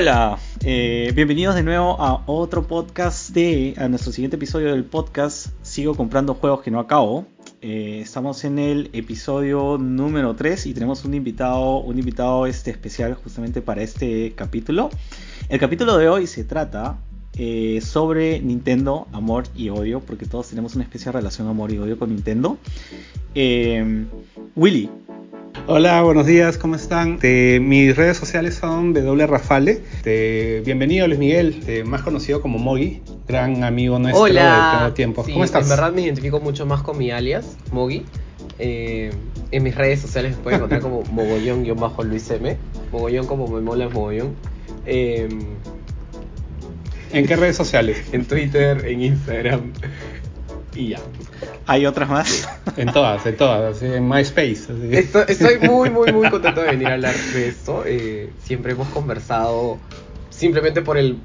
Hola, eh, bienvenidos de nuevo a otro podcast de, a nuestro siguiente episodio del podcast Sigo comprando juegos que no acabo. Eh, estamos en el episodio número 3 y tenemos un invitado, un invitado este especial justamente para este capítulo. El capítulo de hoy se trata eh, sobre Nintendo, amor y odio, porque todos tenemos una especial relación amor y odio con Nintendo. Willy, Hola, buenos días, ¿cómo están? mis redes sociales son W Rafale. bienvenido Luis Miguel, más conocido como Mogi, gran amigo nuestro Hola. de tiempo. ¿Cómo estás? En verdad me identifico mucho más con mi alias, Mogi. Eh, en mis redes sociales me pueden encontrar como mogollón-luis M. Mogollón como me mola mogollón. Eh, ¿En qué redes sociales? En Twitter, en Instagram y ya. ¿Hay otras más? En todas, en todas, en MySpace. Estoy, muy, muy, muy contento de venir a hablar de esto. Eh, siempre hemos conversado simplemente por el,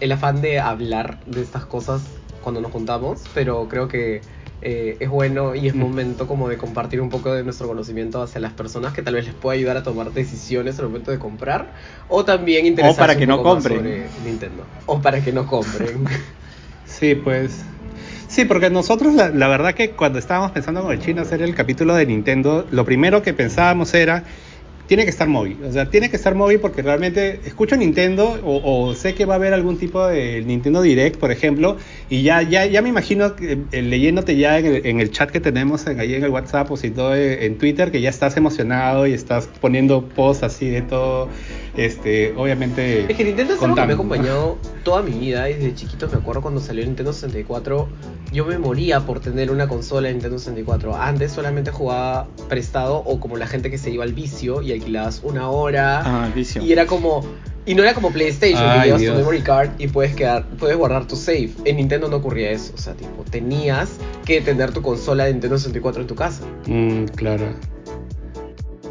el afán de hablar de estas cosas cuando nos juntamos, pero creo que eh, es bueno y es mm. momento como de compartir un poco de nuestro conocimiento hacia las personas que tal vez les pueda ayudar a tomar decisiones al momento de comprar o también interesarse o para que no compren sobre Nintendo o para que no compren. Sí, pues Sí, porque nosotros la, verdad que cuando estábamos pensando con el chino hacer el capítulo de Nintendo, lo primero que pensábamos era, tiene que estar móvil, o sea, tiene que estar móvil porque realmente escucho Nintendo o, sé que va a haber algún tipo de Nintendo Direct, por ejemplo, y ya, ya, ya me imagino eh, leyéndote ya en el, chat que tenemos ahí en el WhatsApp o si todo eh, en Twitter, que ya estás emocionado y estás poniendo posts así de todo este, obviamente. Es que Nintendo es algo que me ha acompañado toda mi vida. Desde chiquito me acuerdo cuando salió Nintendo 64. Yo me moría por tener una consola de Nintendo 64. Antes solamente jugaba prestado o como la gente que se iba al vicio y alquilabas una hora. Ah, vicio. Y era como. Y no era como PlayStation, que llevas tu memory card y puedes quedar, puedes guardar tu save. En Nintendo no ocurría eso. O sea, tipo, tenías que tener tu consola de Nintendo 64 en tu casa. Mm, claro.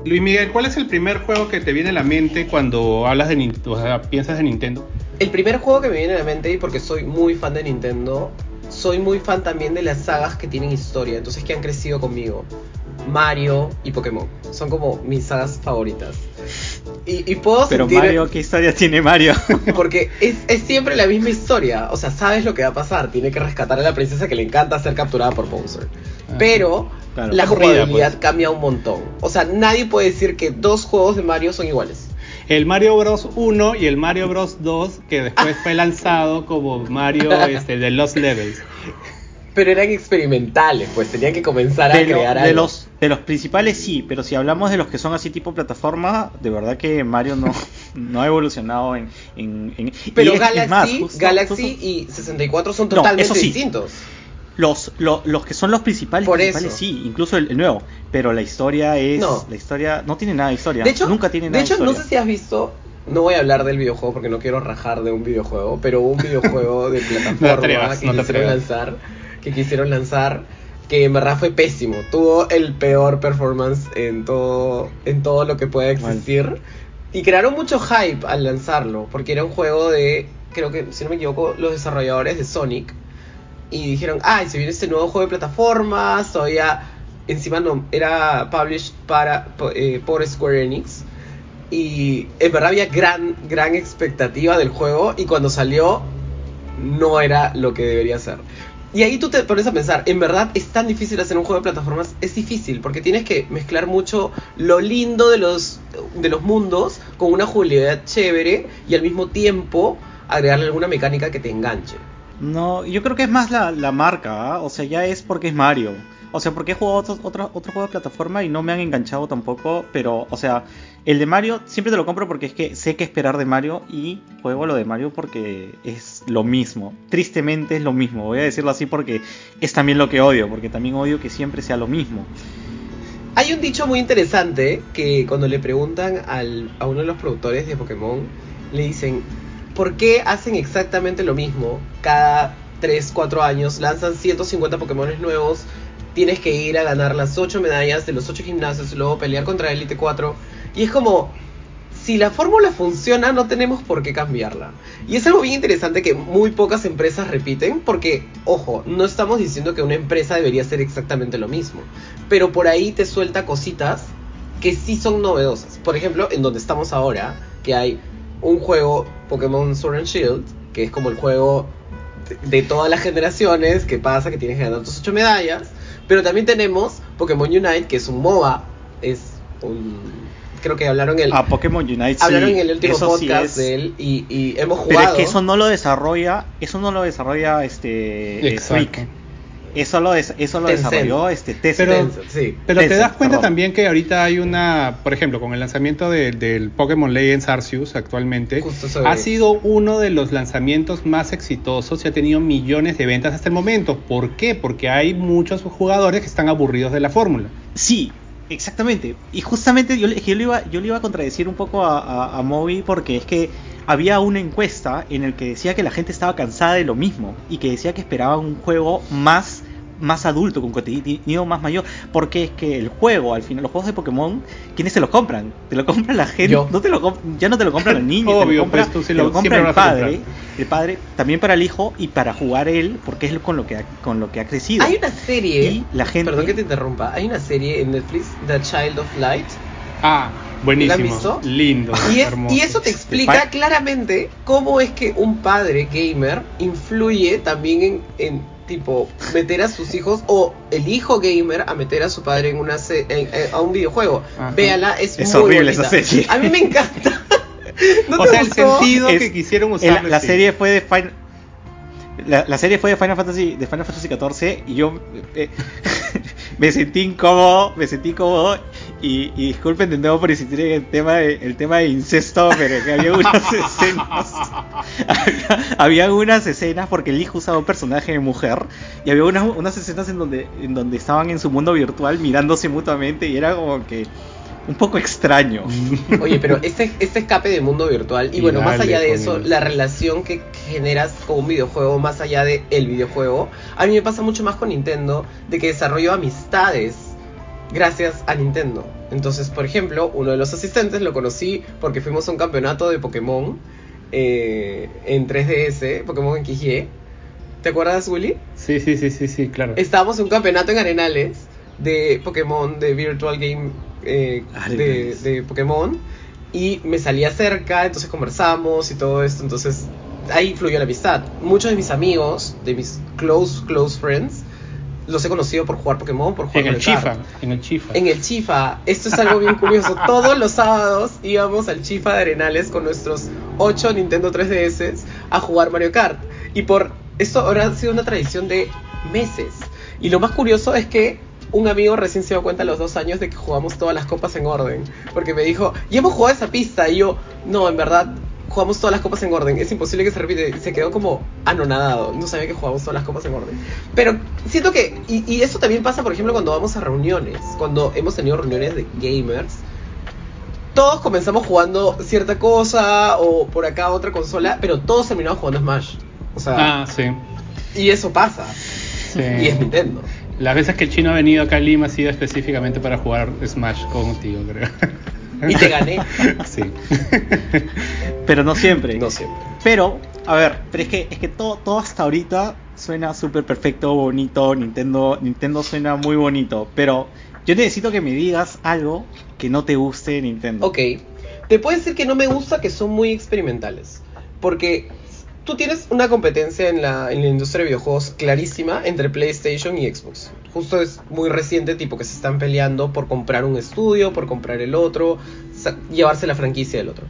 Luis Miguel, ¿cuál es el primer juego que te viene a la mente cuando hablas de Nintendo, o sea, piensas en Nintendo? El primer juego que me viene a la mente, y porque soy muy fan de Nintendo, soy muy fan también de las sagas que tienen historia, entonces que han crecido conmigo. Mario y Pokémon. Son como mis sagas favoritas. Y, puedo Pero Mario, ¿qué historia tiene Mario? Porque es, es, siempre la misma historia. O sea, sabes lo que va a pasar. Tiene que rescatar a la princesa que le encanta ser capturada por Bowser. Ah. La jugabilidad pues. cambia un montón. O sea, nadie puede decir que dos juegos de Mario son iguales. El Mario Bros 1 y el Mario Bros 2, que después fue lanzado como Mario este, de Lost Levels. Pero eran experimentales, pues tenían que comenzar a crear de Los, de los principales sí, pero si hablamos de los que son así tipo plataforma, de verdad que Mario no, no ha evolucionado en... pero Galaxy, Galaxy y 64 son totalmente distintos. Los, los, que son los principales, Por sí, incluso el, nuevo. Pero la historia es. No. La historia no tiene nada de historia. De hecho, nunca tiene nada de, hecho, no sé si has visto. No voy a hablar del videojuego porque no quiero rajar de un videojuego, pero un videojuego de plataforma que quisieron lanzar, que quisieron lanzar, que en verdad fue pésimo. Tuvo el peor performance en todo, en todo lo que pueda existir. Y crearon mucho hype al lanzarlo, porque era un juego de, creo que, si no me equivoco, los desarrolladores de Sonic y dijeron, ay, se viene este nuevo juego de plataformas, todavía encima no, era published para, eh, por Square Enix. Y en verdad había gran, gran expectativa del juego y cuando salió no era lo que debería ser. Y ahí tú te pones a pensar, en verdad es tan difícil hacer un juego de plataformas, es difícil, porque tienes que mezclar mucho lo lindo de los, de los mundos con una jugabilidad chévere y al mismo tiempo agregarle alguna mecánica que te enganche. No, yo creo que es más la, marca, ¿ah? o sea, ya es porque es Mario. O sea, porque he jugado otro juego de plataforma y no me han enganchado tampoco, pero, o sea, el de Mario siempre te lo compro porque es que sé qué esperar de Mario y juego lo de Mario porque es lo mismo. Tristemente es lo mismo, voy a decirlo así porque es también lo que odio, porque también odio que siempre sea lo mismo. Hay un dicho muy interesante que cuando le preguntan al, a uno de los productores de Pokémon, le dicen, ¿por qué hacen exactamente lo mismo? Cada 3, 4 años lanzan 150 Pokémon nuevos, tienes que ir a ganar las 8 medallas de los 8 gimnasios y luego pelear contra Elite 4. Y es como, si la fórmula funciona, no tenemos por qué cambiarla. Y es algo bien interesante que muy pocas empresas repiten, porque, ojo, no estamos diciendo que una empresa debería hacer exactamente lo mismo, pero por ahí te suelta cositas que sí son novedosas. Por ejemplo, en donde estamos ahora, que hay un juego Pokémon Sword and Shield, que es como el juego de, todas las generaciones, que pasa que tienes que ganar tus 8 medallas, pero también tenemos Pokémon Unite, que es un MOBA, es un creo que hablaron el ah, Pokémon Unite hablaron en el último podcast de él y, y, hemos jugado pero es que eso no lo desarrolla eso no lo desarrolla este Freak eso lo, eso lo desarrolló este Pero, pero te das cuenta también que ahorita hay una, por ejemplo, con el lanzamiento del Pokémon Legends Arceus actualmente, ha sido uno de los lanzamientos más exitosos y ha tenido millones de ventas hasta el momento. ¿Por qué? Porque hay muchos jugadores que están aburridos de la fórmula. Sí, Exactamente. Y justamente yo, le, iba, yo le iba a contradecir un poco a, a, Moby porque es que había una encuesta en el que decía que la gente estaba cansada de lo mismo y que decía que esperaba un juego más más adulto, con contenido más mayor, porque es que el juego, al final, los juegos de Pokémon, ¿quiénes se los compran? Te lo compra la gente, no te lo, ya no te lo compran los niños, te lo compra, pues, lo, compra el padre, el padre, también para el hijo y para jugar él, porque es con lo que ha, con lo que ha crecido. Hay una serie, la gente, perdón que te interrumpa, hay una serie en Netflix, The Child of Light. Ah, buenísimo, lindo, y, y eso te explica claramente cómo es que un padre gamer influye también en tipo meter a sus hijos o el hijo gamer a meter a su padre en una a un videojuego. Véala, es, es muy horrible esa serie. A mí me encanta. ¿No o sea, el sentido que quisieron usar. La, serie fue de Final la, serie fue de Final Fantasy de Final Fantasy 14 y yo eh, me sentí incómodo, me sentí incómodo y, y disculpen de nuevo por insistir en el tema de, el tema de incesto, pero que había unas escenas. había, unas escenas porque el hijo usaba un personaje de mujer y había unas, unas escenas en donde, en donde estaban en su mundo virtual mirándose mutuamente y era como que un poco extraño. Oye, pero este, este escape de mundo virtual, y, bueno, más allá de eso, la relación que generas con un videojuego, más allá de el videojuego, a mí me pasa mucho más con Nintendo, de que desarrollo amistades gracias a Nintendo. Entonces, por ejemplo, uno de los asistentes lo conocí porque fuimos a un campeonato de Pokémon eh, en 3DS, Pokémon XY. ¿Te acuerdas, Willy? Sí, sí, sí, sí, sí, claro. Estábamos en un campeonato en Arenales de Pokémon, de Virtual Game eh, de, de, Pokémon. Y me salía cerca, entonces conversamos y todo esto. Entonces ahí fluyó la amistad. Muchos de mis amigos, de mis close, close friends, los he conocido por jugar Pokémon, por jugar en el Chifa, en el Chifa. En el Chifa. Esto es algo bien curioso. Todos los sábados íbamos al Chifa de Arenales con nuestros 8 Nintendo 3DS a jugar Mario Kart. Y por esto ahora ha sido una tradición de meses. Y lo más curioso es que un amigo recién se dio cuenta a los dos años de que jugamos todas las copas en orden. Porque me dijo, ya hemos jugado esa pista. Y yo, no, en verdad, jugamos todas las copas en orden. Es imposible que se repite. Se quedó como anonadado. No sabía que jugamos todas las copas en orden. Pero siento que. Y, eso también pasa, por ejemplo, cuando vamos a reuniones. Cuando hemos tenido reuniones de gamers. Todos comenzamos jugando cierta cosa. O por acá otra consola. Pero todos terminamos jugando Smash. O sea. Ah, sí. Y eso pasa. Y es Nintendo. Las veces que el chino ha venido acá a Lima ha sido específicamente para jugar Smash contigo, creo. Y te gané. Sí. Pero no siempre. No siempre. Pero, a ver, pero es que, es que todo, todo hasta ahorita suena súper perfecto, bonito. Nintendo, Nintendo suena muy bonito. Pero yo necesito que me digas algo que no te guste de Nintendo. Ok. Te puedo decir que no me gusta que son muy experimentales. Porque tú tienes una competencia en la, en la industria de videojuegos clarísima entre PlayStation y Xbox. Justo es muy reciente, tipo que se están peleando por comprar un estudio, por comprar el otro, llevarse la franquicia del otro.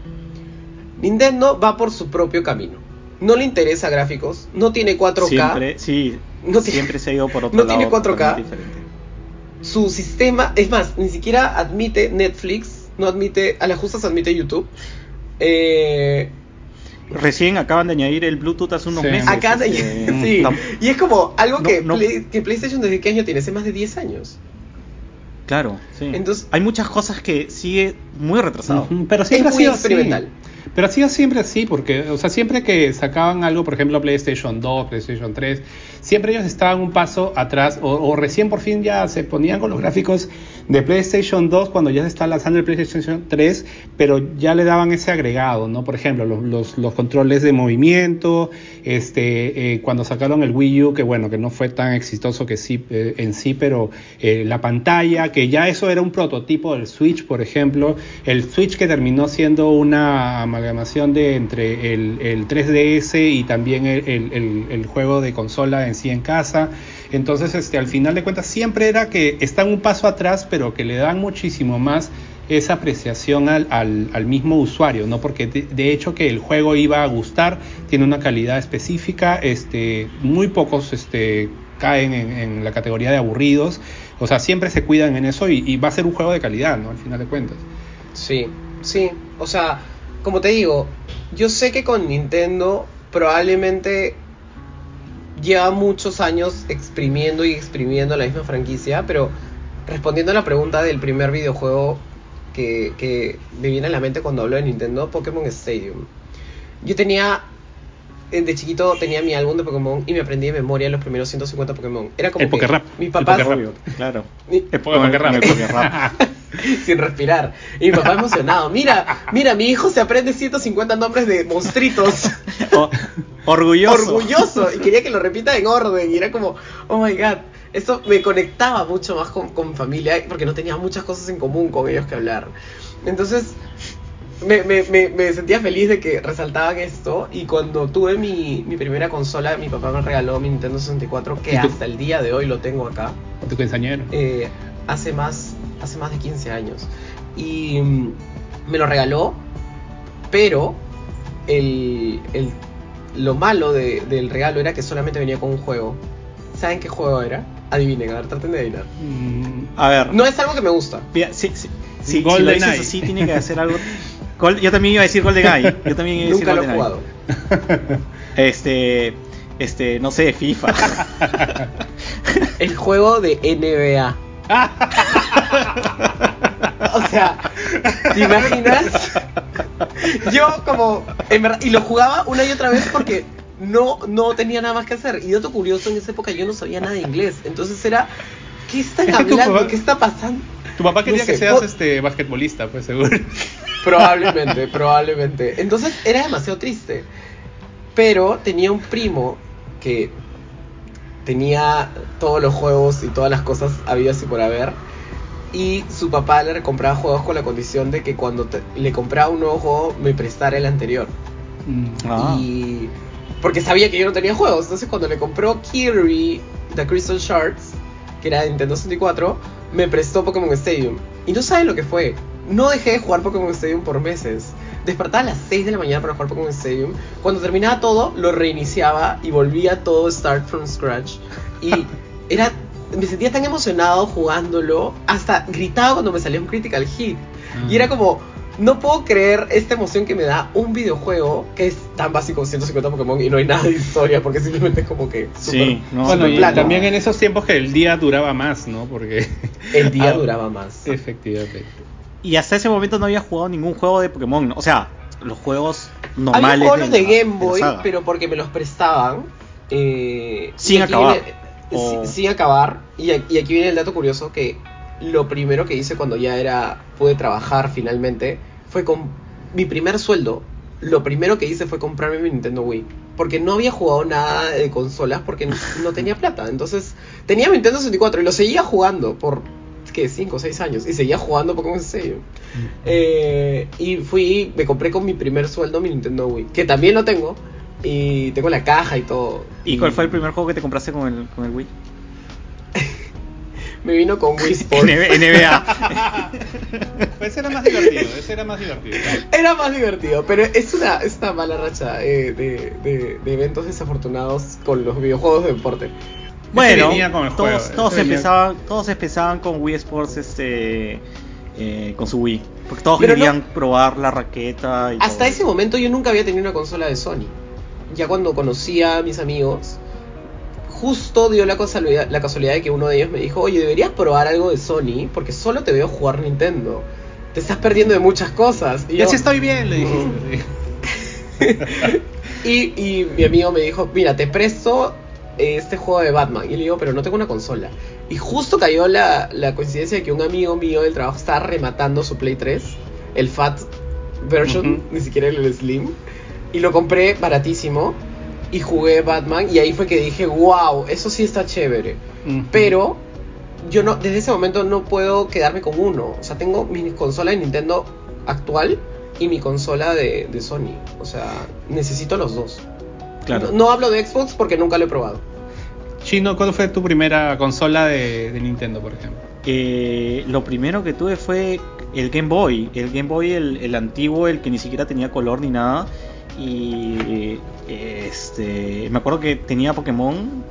Nintendo va por su propio camino. No le interesa gráficos, no tiene 4K. Siempre, sí, siempre se ha ido por otro no tiene 4K. Su sistema, es más, ni siquiera admite Netflix, no admite, a las justas admite YouTube. Eh, Recién acaban de añadir el Bluetooth hace unos meses. Acá de... sí. Y es como algo que, que, PlayStation desde qué año tiene, hace más de 10 años. Claro, sí. Entonces, hay muchas cosas que sigue muy retrasado. pero siempre ha sido experimental. Pero ha sido siempre así, porque, o sea, siempre que sacaban algo, por ejemplo, PlayStation 2, PlayStation 3, siempre ellos estaban un paso atrás, o, o recién por fin ya se ponían con los gráficos de PlayStation 2 cuando ya se está lanzando el PlayStation 3, pero ya le daban ese agregado, ¿no? Por ejemplo, los, los, controles de movimiento, este, eh, cuando sacaron el Wii U, que bueno, que no fue tan exitoso que sí, eh, en sí, pero eh, la pantalla, que ya eso era un prototipo del Switch, por ejemplo, el Switch que terminó siendo una amalgamación de entre el, el 3DS y también el, el, el juego de consola en sí en casa. Entonces, este, al final de cuentas, siempre era que están un paso atrás, pero que le dan muchísimo más esa apreciación al, al, mismo usuario, ¿no? Porque de, hecho que el juego iba a gustar, tiene una calidad específica, este, muy pocos este, caen en, la categoría de aburridos, o sea, siempre se cuidan en eso y, y, va a ser un juego de calidad, ¿no? Al final de cuentas. Sí, sí, o sea, como te digo, yo sé que con Nintendo probablemente lleva muchos años exprimiendo y exprimiendo la misma franquicia, pero respondiendo a la pregunta del primer videojuego que, que me viene a la mente cuando hablo de Nintendo, Pokémon Stadium. Yo tenía eh, de chiquito tenía mi álbum de Pokémon y me aprendí de memoria los primeros 150 Pokémon. Era como el que rap. Mi papá. claro. el Pokémon Sin respirar. Y mi papá emocionado. Mira, mira, mi hijo se aprende 150 nombres de monstruitos. orgulloso. Orgulloso. Y quería que lo repita en orden. Y era como, oh my god. Eso me conectaba mucho más con, con familia porque no tenía muchas cosas en común con ellos que hablar. Entonces, me, me, me, sentía feliz de que resaltaban esto y cuando tuve mi, mi, primera consola, mi papá me regaló mi Nintendo 64, que hasta el día de hoy lo tengo acá. ¿Tu quinceañero? Eh, hace, más, hace más de 15 años. Y mm, me lo regaló, pero el, el, lo malo de, del regalo era que solamente venía con un juego. ¿Saben qué juego era? Adivinen, a ver, traten de adivinar. Mm, a ver. No es algo que me gusta. Sí, sí, sí, si lo dices así, tiene que hacer algo yo también iba a decir GoldenEye. Yo también iba a decir Nunca lo he jugado. Este, este, no sé, FIFA. El juego de NBA. o sea, ¿te imaginas? Yo como, en verdad, y lo jugaba una y otra vez porque no, no tenía nada más que hacer. Y dato curioso, en esa época yo no sabía nada de inglés. Entonces era, ¿qué están hablando? ¿Qué está pasando? Tu papá quería que seas este basquetbolista, pues seguro. Probablemente, probablemente. Entonces era demasiado triste. Pero tenía un primo que tenía todos los juegos y todas las cosas habidas y por haber. Y su papá le compraba juegos con la condición de que cuando le compraba un nuevo juego me prestara el anterior. Mm. Ah. Y porque sabía que yo no tenía juegos. Entonces cuando le compró Kirby The Crystal Shards, que era de Nintendo 64, me prestó Pokémon Stadium. Y no saben lo que fue. No dejé de jugar Pokémon Stadium por meses. Despertaba a las 6 de la mañana para jugar Pokémon Stadium. Cuando terminaba todo, lo reiniciaba y volvía todo start from scratch. Y era. Me sentía tan emocionado jugándolo. Hasta gritaba cuando me salía un critical hit. Y era como no puedo creer esta emoción que me da un videojuego que es tan básico como 150 Pokémon y no hay nada de historia porque simplemente es como que sí, bueno, y también en esos tiempos que el día duraba más, ¿no? Porque el día ah, duraba más. Efectivamente. Y hasta ese momento no había jugado ningún juego de Pokémon, o sea, los juegos normales había juegos de, Game Boy, pero porque me los prestaban eh, sin acabar. sin, acabar. Y, y aquí viene el dato curioso que lo primero que hice cuando ya era pude trabajar finalmente fue con mi primer sueldo. Lo primero que hice fue comprarme mi Nintendo Wii. Porque no había jugado nada de consolas porque no, tenía plata. Entonces tenía mi Nintendo 64 y lo seguía jugando por, ¿qué? 5 o 6 años. Y seguía jugando Pokémon Stadium. Eh, y fui, me compré con mi primer sueldo mi Nintendo Wii. Que también lo tengo. Y tengo la caja y todo. ¿Y cuál fue el primer juego que te compraste con el, con el Wii? me vino con Wii Sports. NBA. ese era más divertido, ese era más divertido. Era más divertido, pero es una, es mala racha eh, de, de, de, eventos desafortunados con los videojuegos de deporte. Bueno, todos, todos, empezaban, todos empezaban con Wii Sports este, eh, con su Wii. Porque todos querían probar la raqueta. Y hasta ese momento yo nunca había tenido una consola de Sony. Ya cuando conocía a mis amigos, justo dio la casualidad, la casualidad de que uno de ellos me dijo, oye, deberías probar algo de Sony, porque solo te veo jugar Nintendo. Te estás perdiendo de muchas cosas. Y, así estoy bien, le dije. y, y mi amigo me dijo, mira, te presto este juego de Batman. Y le digo, pero no tengo una consola. Y justo cayó la, coincidencia de que un amigo mío del trabajo estaba rematando su Play 3, el Fat version, ni siquiera el Slim. Y lo compré baratísimo y jugué Batman y ahí fue que dije, wow, eso sí está chévere. Pero yo no, desde ese momento no puedo quedarme con uno. O sea, tengo mi consola de Nintendo actual y mi consola de, Sony. O sea, necesito los dos. Claro. No, hablo de Xbox porque nunca lo he probado. Chino, ¿cuál fue tu primera consola de, Nintendo, por ejemplo? Eh, lo primero que tuve fue el Game Boy. El Game Boy, el antiguo, el que ni siquiera tenía color ni nada y este me acuerdo que tenía Pokémon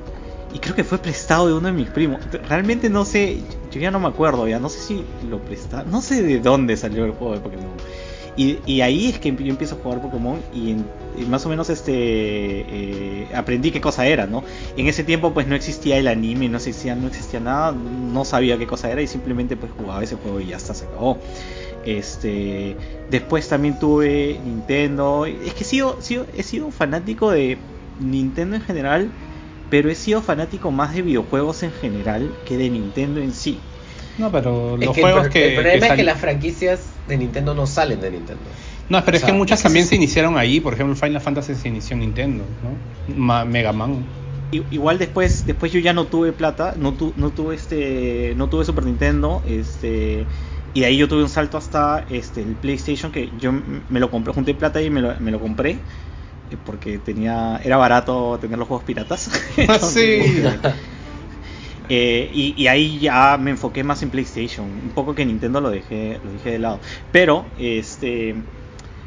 y creo que fue prestado de uno de mis primos. Realmente no sé, yo ya no me acuerdo, ya no sé si lo prestaron, no sé de dónde salió el juego de Pokémon. Y, ahí es que yo empiezo a jugar Pokémon y, más o menos este eh, aprendí qué cosa era, ¿no? En ese tiempo pues no existía el anime, no existía, no existía nada, no sabía qué cosa era y simplemente pues jugaba ese juego y ya está, se acabó. Este, después también tuve Nintendo. Es que he sido, he sido un fanático de Nintendo en general, pero he sido fanático más de videojuegos en general que de Nintendo en sí. No, pero los juegos que. El problema es que las franquicias de Nintendo no salen de Nintendo. No, pero es que muchas también se iniciaron ahí. Por ejemplo, Final Fantasy se inició en Nintendo, ¿no? Mega Man. Igual después, después yo ya no tuve plata, no, no tuve este, no tuve Super Nintendo, este, y de ahí yo tuve un salto hasta este, el PlayStation, que yo me lo compré, junté plata y me lo, me lo compré. Eh, porque tenía era barato tener los juegos piratas. sí. Eh, y, ahí ya me enfoqué más en PlayStation. Un poco que Nintendo lo dejé, lo dejé de lado. Pero, este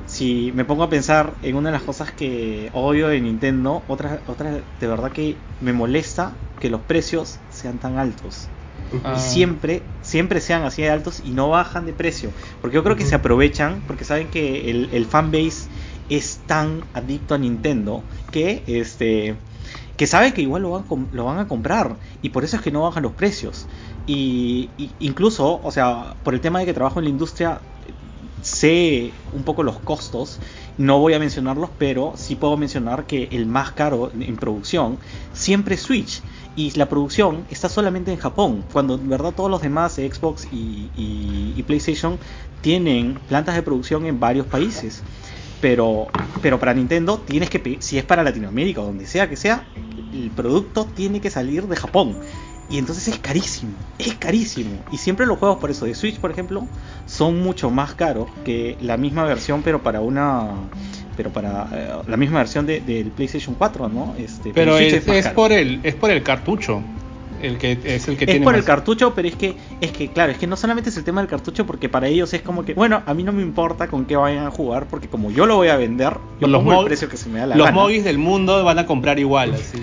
si me pongo a pensar en una de las cosas que odio de Nintendo, otra, otra de verdad que me molesta que los precios sean tan altos. Y ah. siempre, siempre sean así de altos y no bajan de precio. Porque yo creo que se aprovechan, porque saben que el, el fanbase es tan adicto a Nintendo que este que sabe que igual lo van, lo van a comprar y por eso es que no bajan los precios. Y, incluso, o sea, por el tema de que trabajo en la industria, sé un poco los costos. No voy a mencionarlos, pero sí puedo mencionar que el más caro en producción siempre es Switch y la producción está solamente en Japón, cuando en verdad todos los demás, Xbox y, PlayStation, tienen plantas de producción en varios países. Pero, pero para Nintendo tienes que, si es para Latinoamérica o donde sea que sea, el producto tiene que salir de Japón. Y entonces es carísimo, es carísimo. Y siempre los juegos por eso de Switch, por ejemplo, son mucho más caros que la misma versión, pero para una pero para eh, la misma versión de, del PlayStation 4, ¿no? Este, pero es, por el es por el cartucho. El que es el que es por el cartucho, pero es que es que claro, es que no solamente es el tema del cartucho porque para ellos es como que, bueno, a mí no me importa con qué vayan a jugar porque como yo lo voy a vender, yo los pongo el precio que se me da la Los móviles del mundo van a comprar igual, así.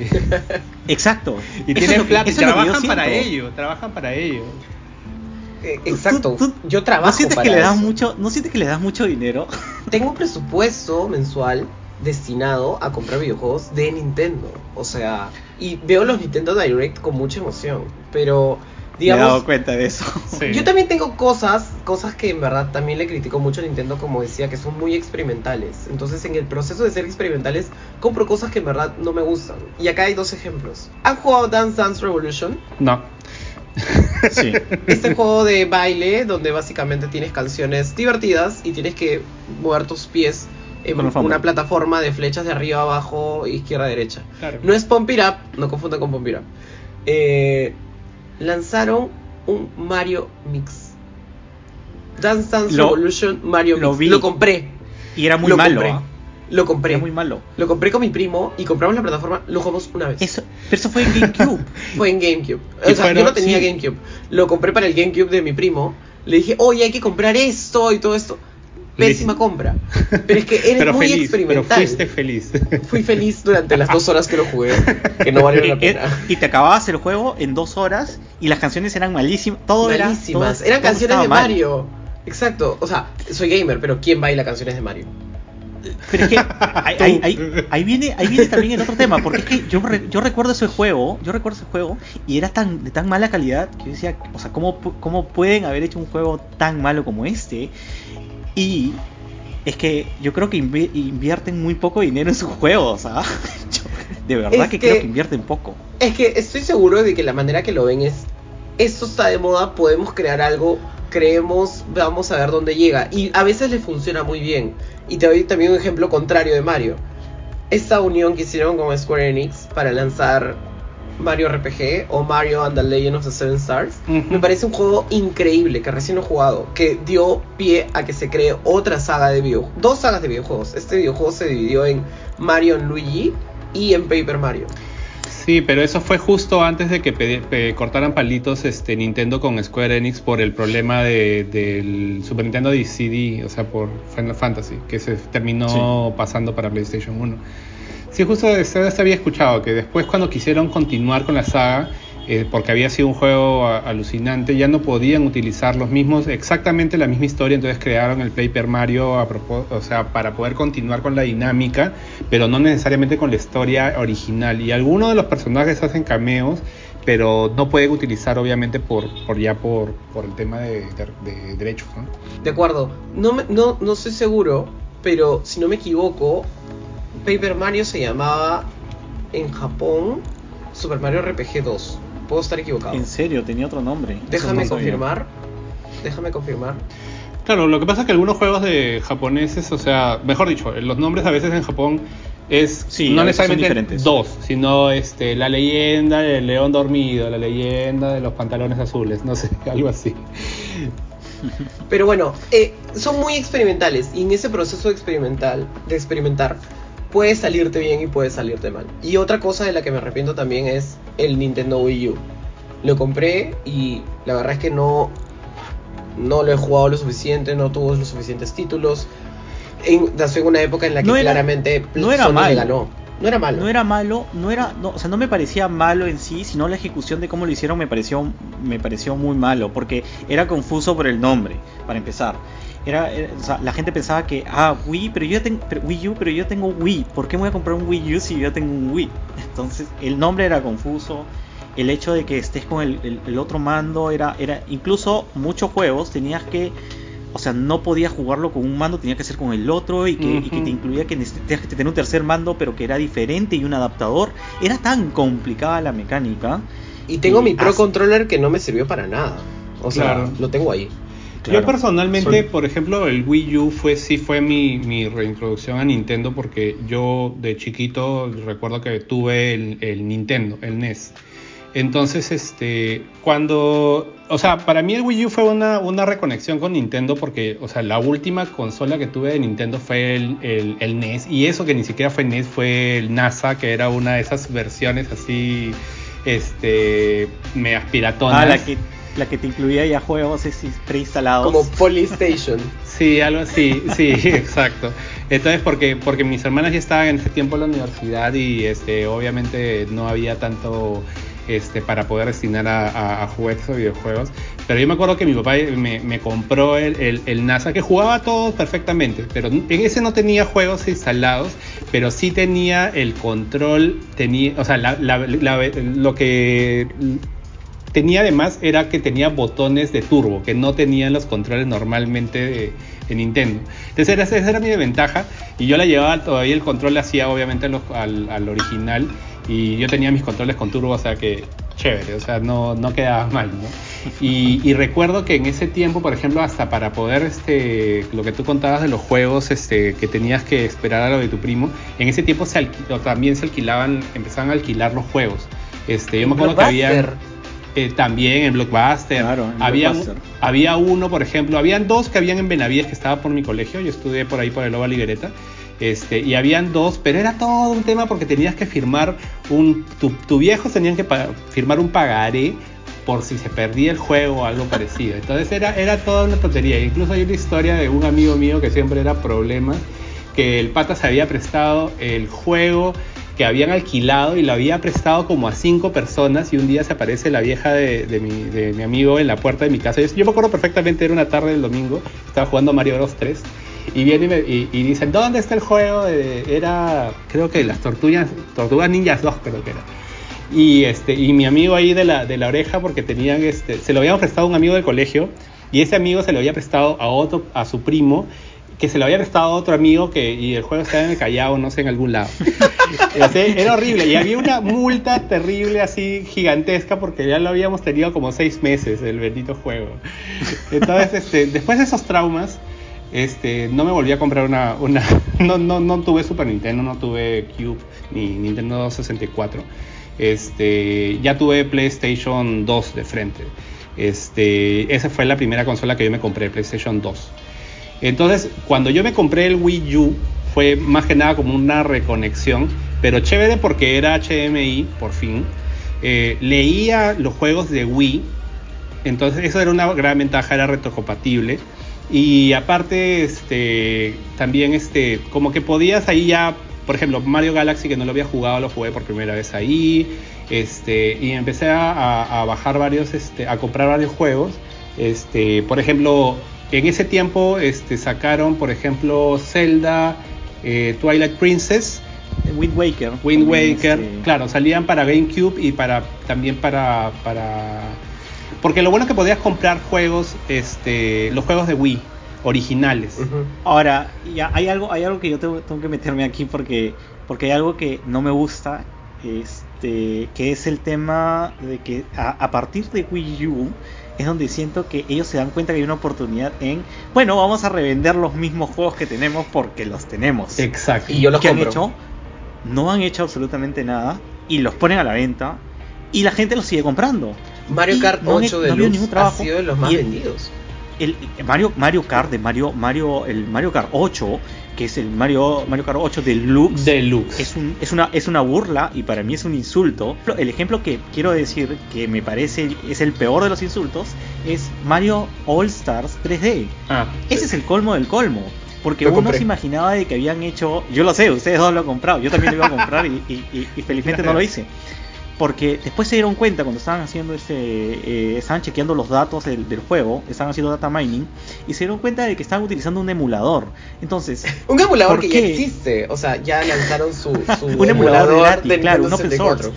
Exacto. Y tienen plata y trabajan para ello, trabajan para ello. Eh, exacto. yo trabajo. ¿No sientes que le das mucho, no sientes que le das mucho dinero? Tengo un presupuesto mensual destinado a comprar videojuegos de Nintendo. O sea, y veo los Nintendo Direct con mucha emoción. Pero digamos, Me he dado cuenta de eso. Yo también tengo cosas, cosas que en verdad también le critico mucho a Nintendo, como decía, que son muy experimentales. Entonces, en el proceso de ser experimentales, compro cosas que en verdad no me gustan. Y acá hay dos ejemplos. ¿Han jugado Dance Dance Revolution? No. Sí. Este juego de baile donde básicamente tienes canciones divertidas y tienes que mover tus pies en una plataforma de flechas de arriba abajo, izquierda derecha. No es Pump It Up, no confundan con Pump It Up. Eh, lanzaron un Mario Mix. Dance Dance Revolution Mario Mix. Lo compré. Y era muy malo. ¿ah? Lo compré. Era muy malo. Lo compré con mi primo y compramos la plataforma, lo jugamos una vez. Eso, pero eso fue en GameCube. fue en GameCube. O sea, yo no tenía GameCube. Lo compré para el GameCube de mi primo. Le dije, oye, hay que comprar esto y todo esto. Pésima compra. Pero es que eres muy experimental. Pero fuiste feliz. Fui feliz durante las dos horas que lo jugué, que no valieron la pena. Y te acababas el juego en dos horas y las canciones eran malísimas. Todo malísimas. Eran canciones de Mario. Exacto. O sea, soy gamer, pero ¿quién baila canciones de Mario? Pero es que ahí, viene, ahí viene también el otro tema, porque es que yo, yo recuerdo ese juego, yo recuerdo ese juego y era tan de tan mala calidad que yo decía, o sea, ¿cómo, cómo pueden haber hecho un juego tan malo como este? Y es que yo creo que invierten muy poco dinero en sus juegos, ¿ah? de verdad que, creo que invierten poco. Es que estoy seguro de que la manera que lo ven es, esto está de moda, podemos crear algo, creemos, vamos a ver dónde llega. Y a veces le funciona muy bien. Y te doy también un ejemplo contrario de Mario. Esta unión que hicieron con Square Enix para lanzar Mario RPG o Mario and the Legend of the Seven Stars. Me parece un juego increíble que recién he jugado, que dio pie a que se cree otra saga de videojuegos, dos sagas de videojuegos. Este videojuego se dividió en Mario and Luigi y en Paper Mario. Sí, pero eso fue justo antes de que cortaran palitos este Nintendo con Square Enix por el problema del Super Nintendo CD, o sea, por Final Fantasy, que se terminó pasando para PlayStation 1. Sí, justo se había escuchado que después cuando quisieron continuar con la saga, eh, porque había sido un juego alucinante, ya no podían utilizar los mismos, exactamente la misma historia, entonces crearon el Paper Mario a o sea, para poder continuar con la dinámica, pero no necesariamente con la historia original. Y algunos de los personajes hacen cameos, pero no pueden utilizar obviamente por, por ya por, por el tema de, derechos. ¿no? De acuerdo, no, no, no estoy seguro, pero si no me equivoco, Paper Mario se llamaba en Japón Super Mario RPG 2. Puedo estar equivocado. En serio, tenía otro nombre. Déjame confirmar. Déjame confirmar. Claro, lo que pasa es que algunos juegos de japoneses, o sea, mejor dicho, los nombres a veces en Japón es no necesariamente dos, sino este la leyenda del león dormido, la leyenda de los pantalones azules, no sé, algo así. Pero bueno, eh, son muy experimentales y en ese proceso experimental de experimentar puede salirte bien y puede salirte mal. Y otra cosa de la que me arrepiento también es el Nintendo Wii U. Lo compré y la verdad es que no, no lo he jugado lo suficiente, no tuvo los suficientes títulos. En, en una época en la que claramente no era malo. ganó. No era malo. No era malo, no era, no, o sea, no me parecía malo en sí, sino la ejecución de cómo lo hicieron me pareció, me pareció muy malo, porque era confuso por el nombre, para empezar era, la gente pensaba que, ah, Wii, pero yo tengo, Wii U, pero yo tengo Wii, ¿por qué me voy a comprar un Wii U si yo tengo un Wii? Entonces, el nombre era confuso, el hecho de que estés con el, otro mando era, era, incluso muchos juegos tenías que, o sea, no podías jugarlo con un mando, tenía que ser con el otro y que, te incluía que tenías que tener un tercer mando, pero que era diferente y un adaptador. Era tan complicada la mecánica. Y tengo mi Pro Controller que no me sirvió para nada. O sea, lo tengo ahí. Yo personalmente, por ejemplo, el Wii U fue sí fue mi, mi, reintroducción a Nintendo porque yo de chiquito recuerdo que tuve el, Nintendo, el NES. Entonces, este, cuando, o sea, para mí el Wii U fue una, una reconexión con Nintendo porque, o sea, la última consola que tuve de Nintendo fue el, el, NES y eso que ni siquiera fue NES fue el NASA, que era una de esas versiones así, este, me aspiratonas. Ah, la que la que te incluía ya juegos preinstalados. Como Polystation. sí, algo así, sí, exacto. Entonces, porque, porque mis hermanas ya estaban en ese tiempo en la universidad y este, obviamente no había tanto este, para poder destinar a, juegos o videojuegos. Pero yo me acuerdo que mi papá me, compró el, NASA, que jugaba todo perfectamente, pero en ese no tenía juegos instalados, pero sí tenía el control, tenía, o sea, lo que tenía además era que tenía botones de turbo, que no tenían los controles normalmente de, Nintendo. Entonces esa, era mi ventaja y yo la llevaba todavía el control le hacía obviamente al, original y yo tenía mis controles con turbo, o sea que chévere, o sea, no, no quedaba mal, ¿no? Y, recuerdo que en ese tiempo, por ejemplo, hasta para poder, este, lo que tú contabas de los juegos, este, que tenías que esperar a lo de tu primo, en ese tiempo se también se alquilaban, empezaban a alquilar los juegos. Este, yo me acuerdo que había eh, también en Blockbuster. había, había uno, por ejemplo, habían dos que habían en Benavides que estaba por mi colegio, yo estudié por ahí por el Loba Libereta. Este, y habían dos, pero era todo un tema porque tenías que firmar un. Tu, tu viejo tenían que firmar un pagaré por si se perdía el juego o algo parecido. Entonces era, era toda una tontería. Incluso hay una historia de un amigo mío que siempre era problema, que el pata se había prestado el juego que habían alquilado y lo había prestado como a cinco personas y un día se aparece la vieja de, mi, amigo en la puerta de mi casa. Yo, me acuerdo perfectamente, era una tarde del domingo, estaba jugando Mario Bros 3 y viene y, dicen, ¿dónde está el juego? era, creo que las tortugas, tortugas ninjas 2 creo que era. Y, este, y mi amigo ahí de la, oreja, porque tenían, este, se lo habían prestado un amigo del colegio y ese amigo se lo había prestado a otro, a su primo que se lo había prestado a otro amigo que, y el juego estaba en el Callao, no sé, en algún lado. era horrible y había una multa terrible así gigantesca porque ya lo habíamos tenido como seis meses el bendito juego. Entonces, este, después de esos traumas, este, no me volví a comprar una, una no, no, no tuve Super Nintendo, no tuve Cube ni Nintendo 64. Este, ya tuve PlayStation 2 de frente. Este, esa fue la primera consola que yo me compré, PlayStation 2. Entonces, cuando yo me compré el Wii U, fue más que nada como una reconexión, pero chévere porque era HDMI, por fin. Eh, leía los juegos de Wii, entonces eso era una gran ventaja, era retrocompatible. Y aparte, este, también este, como que podías ahí ya, por ejemplo, Mario Galaxy que no lo había jugado, lo jugué por primera vez ahí. Este, y empecé a, bajar varios, este, a comprar varios juegos. Este, por ejemplo, en ese tiempo este, sacaron, por ejemplo, Zelda, eh, Twilight Princess. Wind Waker. Wind Waker, este, claro, salían para GameCube y para también para, para... Porque lo bueno es que podías comprar juegos, este, los juegos de Wii originales. Ahora, ya hay algo, hay algo que yo tengo, que meterme aquí porque, porque hay algo que no me gusta, este, que es el tema de que a partir de Wii U es donde siento que ellos se dan cuenta que hay una oportunidad en, bueno, vamos a revender los mismos juegos que tenemos porque los tenemos. Exacto. Y yo los han hecho, no han hecho absolutamente nada y los ponen a la venta y la gente los sigue comprando. Mario Kart 8 de Lux ha sido de los más vendidos. El, Mario, Mario Kart de Mario, Mario, el Mario Kart 8 que es el Mario, Mario Kart 8 Deluxe, Deluxe. Es, un, es, una, es una burla y para mí es un insulto. El ejemplo que quiero decir que me parece es el peor de los insultos es Mario All Stars 3D. Ah, Ese es el colmo del colmo. Porque uno se imaginaba de que habían hecho, yo lo sé, ustedes dos lo han comprado, yo también lo iba a comprar y, y felizmente no lo hice porque después se dieron cuenta cuando estaban haciendo ese, eh, estaban chequeando los datos del, juego, estaban haciendo data mining y se dieron cuenta de que estaban utilizando un emulador. Entonces, un emulador que ya existe, o sea, ya lanzaron su, un emulador, de claro, un open source.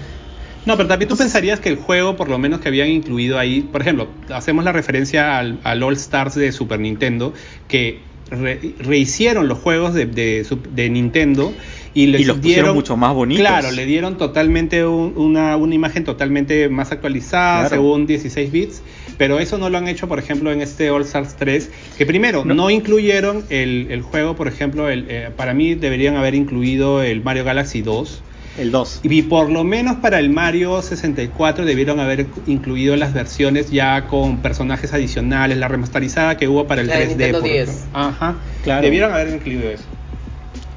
No, pero también tú pensarías que el juego, por lo menos que habían incluido ahí, por ejemplo, hacemos la referencia al, All Stars de Super Nintendo, que rehicieron los juegos de, de Nintendo y, los dieron mucho más bonitos. Claro, le dieron totalmente una, una, imagen totalmente más actualizada, según 16 bits. Pero eso no lo han hecho, por ejemplo, en este All Stars 3, que primero no, incluyeron el, el, juego, por ejemplo, el, eh, para mí deberían haber incluido el Mario Galaxy 2. El 2. Y por lo menos para el Mario 64 debieron haber incluido las versiones ya con personajes adicionales, la remasterizada que hubo para el 3D. Ajá, claro. Debieron haber incluido eso.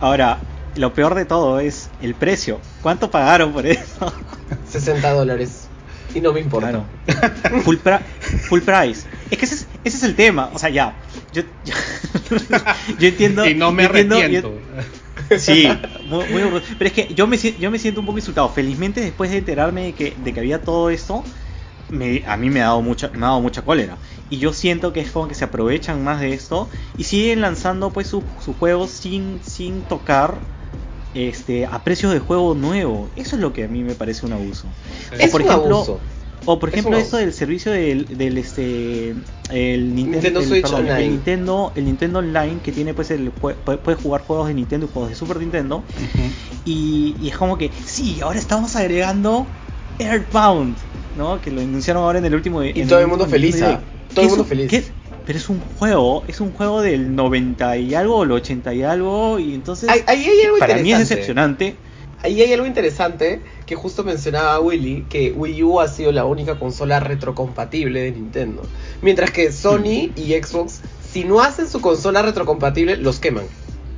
Ahora, lo peor de todo es el precio. ¿Cuánto pagaron por eso? 60 dólares. Y no me importa. Full, full price. Es que ese es, el tema. O sea, ya. Yo, yo, entiendo. Y no me arrepiento. sí, muy, pero es que yo me, yo me siento un poco insultado. Felizmente, después de enterarme de que, de que había todo esto, a mí me ha dado mucha, me ha dado mucha cólera. Y yo siento que es como que se aprovechan más de esto y siguen lanzando pues sus juegos sin, sin tocar este, a precios de juego nuevo. Eso es lo que a mí me parece un abuso. Es o por ejemplo, O por ejemplo esto del servicio del, del este el Nintendo, Switch Online. el Nintendo el Nintendo Online que tiene pues el puedes jugar juegos de Nintendo y juegos de Super Nintendo y, y, es como que sí ahora estamos agregando Earthbound no que lo anunciaron ahora en el último y todo el mundo feliz ¿ah? todo el mundo feliz pero es un juego, es un juego del 90 y algo, o el 80 y algo, y entonces para mí es decepcionante. Ahí hay algo interesante que justo mencionaba Willy, que Wii U ha sido la única consola retrocompatible de Nintendo. Mientras que Sony y Xbox, si no hacen su consola retrocompatible, los queman.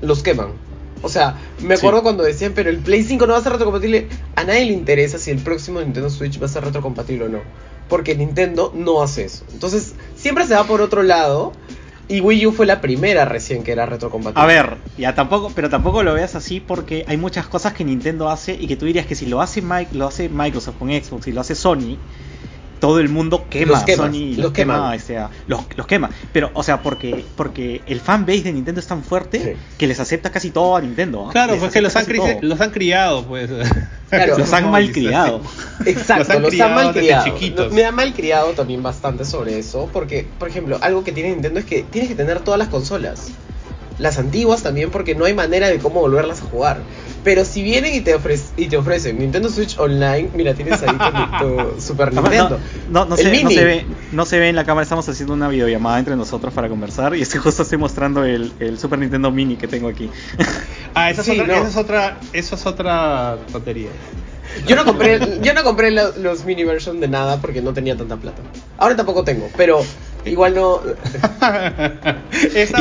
Los queman. O sea, me acuerdo cuando decían, pero el Play 5 no va a ser retrocompatible. A nadie le interesa si el próximo Nintendo Switch va a ser retrocompatible o no porque Nintendo no hace eso. Entonces, siempre se va por otro lado. Y Wii U fue la primera recién que era retrocompatible. A ver, ya tampoco, pero tampoco lo veas así porque hay muchas cosas que Nintendo hace y que tú dirías que si lo hace Mike, lo hace Microsoft con Xbox y lo hace Sony, todo el mundo quema, los Sony los, quema, o sea, los, quema. Pero, o sea, porque, porque el fanbase de Nintendo es tan fuerte que les acepta casi todo a Nintendo. Claro, pues que los han, los han criado, pues. los han malcriado. Exacto, los han, malcriado. Me han malcriado también bastante sobre eso, porque, por ejemplo, algo que tiene Nintendo es que tienes que tener todas las consolas. las antiguas también, porque no hay manera de cómo volverlas a jugar. Pero si vienen y te, y te ofrecen Nintendo Switch Online, mira, tienes ahí tu, Super Nintendo. No, no, se, ve, no, se ve, en la cámara, estamos haciendo una videollamada entre nosotros para conversar y estoy justo estoy mostrando el, el Super Nintendo Mini que tengo aquí. Ah, esa, es, otra, esa es otra, eso es otra tontería. Yo no compré, yo no compré los mini version de nada porque no tenía tanta plata. Ahora tampoco tengo, pero igual no. Esa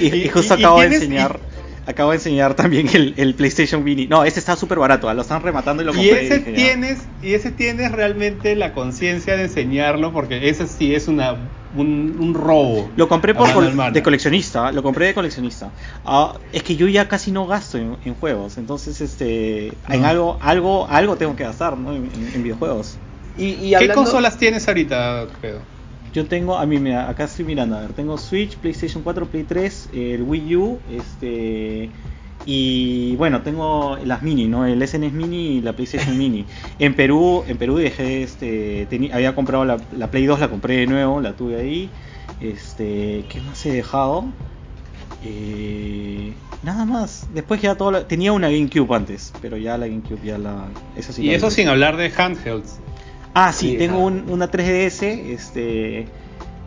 y, justo, acabo de enseñar. Acabo de enseñar también el, PlayStation Mini. No, ese está súper barato, ah, lo están rematando y lo compré. Y ese tienes, y ese tienes realmente la conciencia de enseñarlo, porque ese sí es una un, robo. Lo compré por de coleccionista, lo compré de coleccionista. Ah, es que yo ya casi no gasto en, juegos, entonces este en algo algo algo tengo que gastar, ¿no? En, videojuegos. Y, ¿Qué consolas tienes ahorita, Pedro? Yo tengo, a mí, acá estoy mirando, a ver, tengo Switch, PlayStation 4, Play 3, el Wii U, este, y bueno, tengo las mini, ¿no? El SNES Mini y la PlayStation Mini. En Perú, en Perú dejé, este, había comprado la, Play 2, la compré de nuevo, la tuve ahí. Este, ¿qué más he dejado? Eh, nada más. Después ya todo, tenía una GameCube antes, pero ya la GameCube ya la, eso sí. Y eso sin hablar de handhelds. Ah, sí, tengo una 3DS, este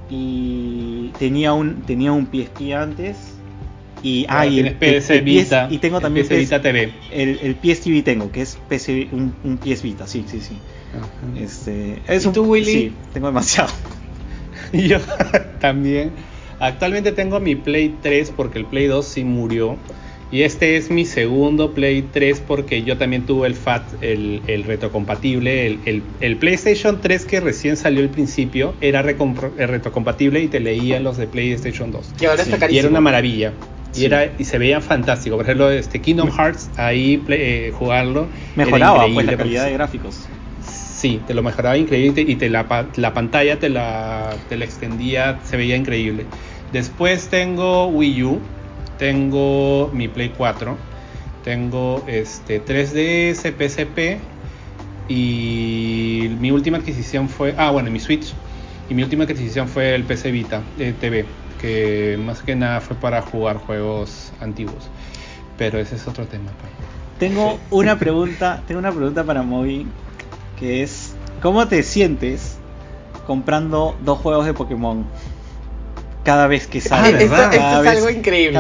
y tenía un tenía un PSP antes y ah, y el, PS Vita y tengo también PS Vita TV. El, el PS TV tengo, que es PS, un, un PS Vita, sí, sí, sí. Este, es ¿Y tú, Willy? Sí, tengo demasiado. y yo también. Actualmente tengo mi Play 3 porque el Play 2 sí murió. Y este es mi segundo Play 3 porque yo también tuve el FAT, el, el retrocompatible. El, el, PlayStation 3 que recién salió al principio era retrocompatible y te leía los de PlayStation 2. Y ahora está Y era una maravilla. Y, era, y se veían fantásticos. Por ejemplo, este Kingdom Hearts, ahí eh, jugarlo. Mejoraba pues, la calidad de gráficos. Sí, te lo mejoraba increíble y te la, la pantalla te la, te la extendía, se veía increíble. Después tengo Wii U, tengo mi Play 4, tengo este 3DS, PSP y mi última adquisición fue, ah bueno, mi Switch y mi última adquisición fue el PC Vita eh, TV, que más que nada fue para jugar juegos antiguos, pero ese es otro tema. Tengo una pregunta, tengo una pregunta para Moby que es ¿cómo te sientes comprando dos juegos de Pokémon? Cada vez que sale. esto, es algo increíble.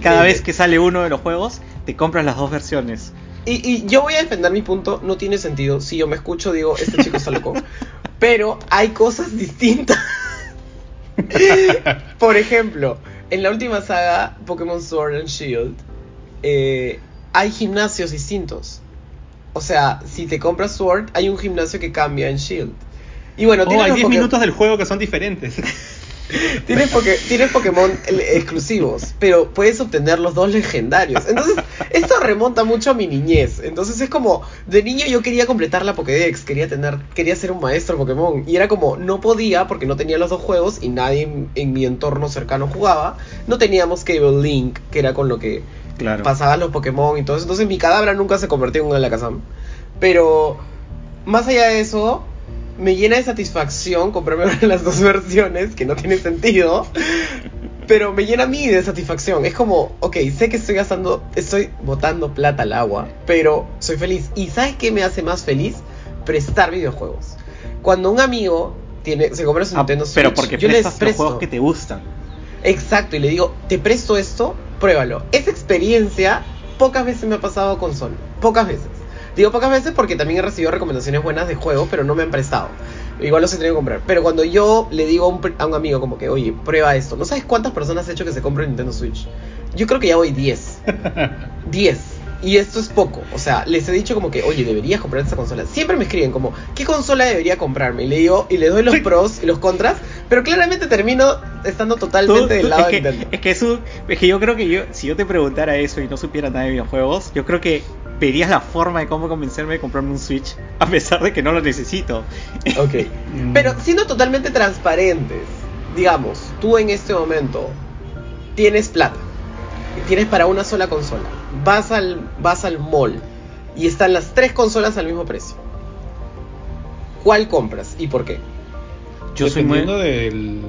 Cada vez, que sale uno de los juegos, te compras las dos versiones. Y, yo voy a defender mi punto, no tiene sentido. Si yo me escucho, digo, este chico está loco. Pero hay cosas distintas. Por ejemplo, en la última saga, Pokémon Sword and Shield, eh, hay gimnasios distintos. O sea, si te compras Sword, hay un gimnasio que cambia en Shield. Y bueno, oh, hay 10 minutos del juego que son diferentes. Tienes, Pokémon exclusivos, pero puedes obtener los dos legendarios. Entonces, esto remonta mucho a mi niñez. Entonces es como, de niño yo quería completar la Pokédex, quería tener, quería ser un maestro Pokémon. Y era como, no podía porque no tenía los dos juegos y nadie en, mi entorno cercano jugaba. No teníamos Cable Link, que era con lo que pasaban los Pokémon y todo eso. Entonces mi cadáver nunca se convirtió en un Alakazam. Pero, más allá de eso, me llena de satisfacción comprarme las dos versiones, que no tiene sentido, pero me llena a mí de satisfacción. Es como, ok, sé que estoy gastando, estoy botando plata al agua, pero soy feliz. ¿Y sabes qué me hace más feliz? Prestar videojuegos. Cuando un amigo tiene, se compra su ah, Nintendo Switch, pero porque yo les presto, los juegos que te gustan. Exacto, y le digo, te presto esto, pruébalo. Esa experiencia pocas veces me ha pasado con Sony, pocas veces. Digo pocas veces porque también he recibido recomendaciones buenas de juegos, pero no me han prestado. Igual los he tenido que comprar. Pero cuando yo le digo a un, a un, amigo como que, oye, prueba esto. ¿No sabes cuántas personas he hecho que se compren Nintendo Switch? Yo creo que ya voy 10. 10. Y esto es poco. O sea, les he dicho como que, oye, deberías comprar esta consola. Siempre me escriben como, ¿qué consola debería comprarme? Y le digo, y le doy los pros y los contras. Pero claramente termino estando totalmente del lado de Nintendo. Es que, eso, es que yo creo que yo, si yo te preguntara eso y no supiera nada de videojuegos, yo creo que verías la forma de cómo convencerme de comprarme un Switch, a pesar de que no lo necesito. Ok. Pero siendo totalmente transparentes, digamos, tú en este momento tienes plata tienes para una sola consola. Vas al, vas al mall y están las tres consolas al mismo precio. ¿Cuál compras y por qué? Yo soy muy... del...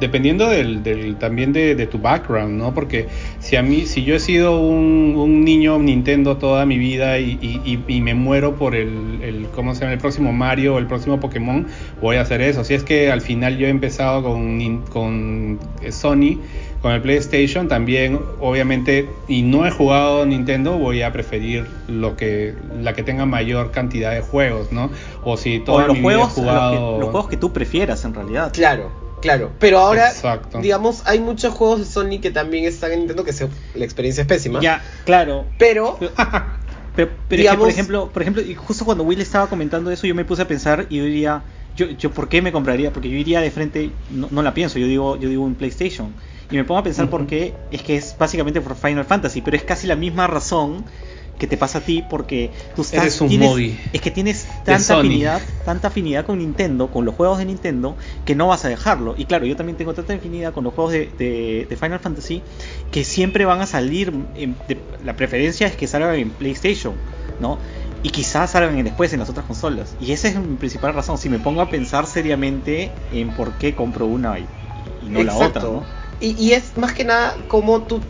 dependiendo del, del también de, tu background, ¿no? Porque si a mí, si yo he sido un, un niño Nintendo toda mi vida y, y, me muero por el, el, ¿cómo se llama? El próximo Mario o el próximo Pokémon, voy a hacer eso. Si es que al final yo he empezado con, con Sony, con el PlayStation también, obviamente, y no he jugado Nintendo, voy a preferir lo que la que tenga mayor cantidad de juegos, ¿no? O si todos los juegos, jugado... los juegos que tú prefieras en realidad. Claro. Claro, pero ahora, digamos, hay muchos juegos de Sony que también están en Nintendo que la experiencia es pésima. Ya, claro. Pero, pero, pero por ejemplo, por ejemplo, justo cuando Will estaba comentando eso, yo me puse a pensar y yo diría, yo, yo ¿por qué me compraría? Porque yo iría de frente, no, la pienso, yo digo, yo digo un PlayStation. Y me pongo a pensar por qué, es que es básicamente por Final Fantasy, pero es casi la misma razón que te pasa a ti porque tú estás un tienes, es que tienes tanta afinidad, tanta afinidad con Nintendo, con los juegos de Nintendo, que no vas a dejarlo. Y claro, yo también tengo tanta afinidad con los juegos de, Final Fantasy que siempre van a salir. la preferencia es que salgan en PlayStation, ¿no? Y quizás salgan después en las otras consolas. Y esa es mi principal razón. Si me pongo a pensar seriamente en por qué compro una y, no la otra, ¿no? Y, y es más que nada como tú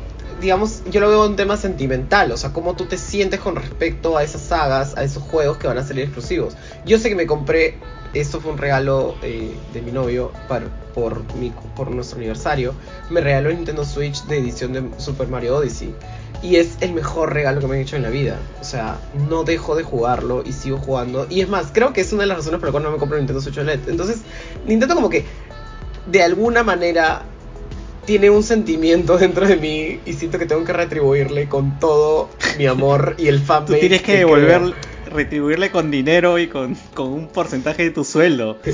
digamos, yo lo veo un tema sentimental, o sea, cómo tú te sientes con respecto a esas sagas, a esos juegos que van a salir exclusivos. Yo sé que me compré, esto fue un regalo eh, de mi novio para, por, mi, por nuestro aniversario, me regaló el Nintendo Switch de edición de Super Mario Odyssey. Y es el mejor regalo que me han hecho en la vida. O sea, no dejo de jugarlo y sigo jugando. Y es más, creo que es una de las razones por las cuales no me compro Nintendo Switch OLED. Entonces, Nintendo como que de alguna manera tiene un sentimiento dentro de mí y siento que tengo que retribuirle con todo mi amor y el fan Tú tienes que, devolver, retribuirle con dinero y con, un porcentaje de tu sueldo.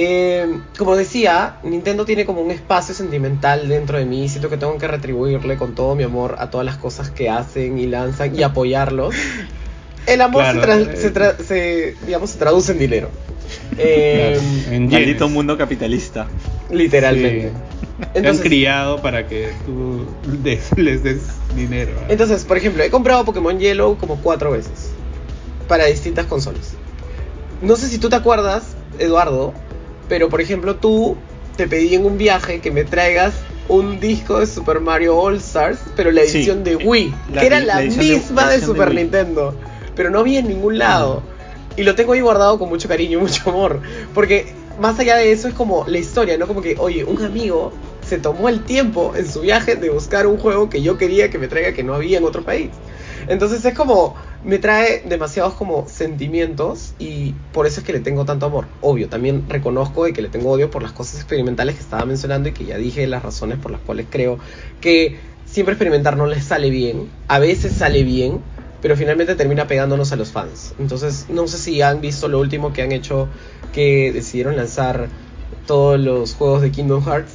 Eh, como decía, Nintendo tiene como un espacio sentimental dentro de mí. Y siento que tengo que retribuirle con todo mi amor a todas las cosas que hacen y lanzan y apoyarlos. El amor se, eh. se, digamos, se traduce en dinero. Eh, en maldito mundo capitalista. Literalmente. han criado para que tú les des dinero. Entonces, por ejemplo, he comprado Pokémon Yellow como cuatro veces. Para distintas consolas. No sé si tú te acuerdas, Eduardo, pero por ejemplo tú te pedí en un viaje que me traigas un disco de Super Mario All Stars, pero la edición de Wii, que era la, misma de, Super Nintendo, pero no vi en ningún lado. Y lo tengo ahí guardado con mucho cariño y mucho amor. Porque más allá de eso es como la historia, ¿no? Como que, oye, un amigo se tomó el tiempo en su viaje de buscar un juego que yo quería que me traiga que no había en otro país. Entonces es como, me trae demasiados como sentimientos y por eso es que le tengo tanto amor. Obvio, también reconozco de que le tengo odio por las cosas experimentales que estaba mencionando y que ya dije las razones por las cuales creo que siempre experimentar no les sale bien. A veces sale bien, pero finalmente termina pegándonos a los fans. Entonces, no sé si han visto lo último que han hecho, que decidieron lanzar todos los juegos de Kingdom Hearts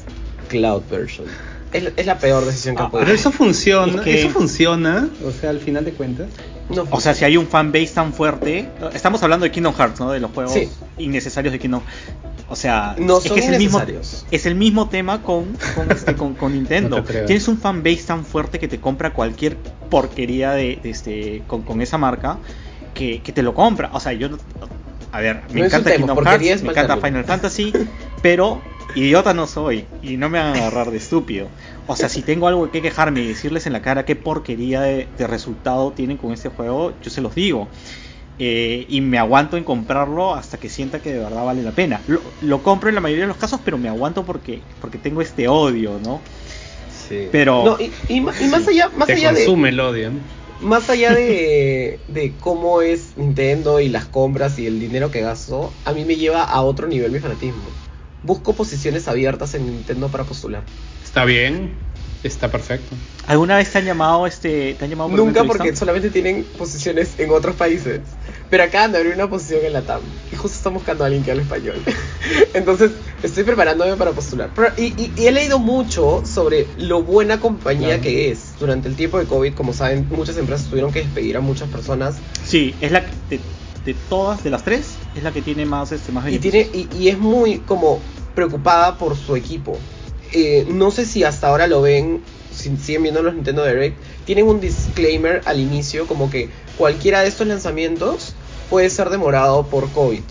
Cloud Version. Es, la peor decisión que ah, Pero eso funciona, eso funciona, o sea, al final de cuentas. No o sea, si hay un fanbase tan fuerte, estamos hablando de Kingdom Hearts, ¿no? De los juegos innecesarios de Kingdom o sea, es que es el mismo es el mismo tema con con, este, con, Nintendo. Tienes un fanbase tan fuerte que te compra cualquier porquería de, este con, esa marca que, te lo compra. O sea, yo a ver, me encanta Kingdom Hearts, me encanta Final Fantasy, pero idiota no soy y no me van a agarrar de estúpido. O sea, si tengo algo que quejarme y decirles en la cara qué porquería de, de resultado tienen con este juego, yo se los digo. Eh, y me aguanto en comprarlo hasta que sienta que de verdad vale la pena. Lo, compro en la mayoría de los casos, pero me aguanto porque, porque tengo este odio, ¿no? Sí. Pero. y, más allá, más allá consume el odio. Más allá de, de cómo es Nintendo y las compras y el dinero que gasto, a mí me lleva a otro nivel mi fanatismo. Busco posiciones abiertas en Nintendo para postular. Está bien, Está perfecto. ¿Alguna vez te han llamado este te han llamado Nunca porque solamente tienen posiciones en otros países. Pero acá de abrir una posición en la TAM. Y justo estamos buscando a alguien que hable español. Entonces estoy preparándome para postular. y, he leído mucho sobre lo buena compañía que es. Durante el tiempo de COVID, como saben, muchas empresas tuvieron que despedir a muchas personas. Sí, es la de, de todas, de las tres, es la que tiene más, este, más y, tiene, y, y es muy como preocupada por su equipo. Eh, no sé si hasta ahora lo ven, si siguen viendo los Nintendo Direct, tienen un disclaimer al inicio como que cualquiera de estos lanzamientos puede ser demorado por COVID.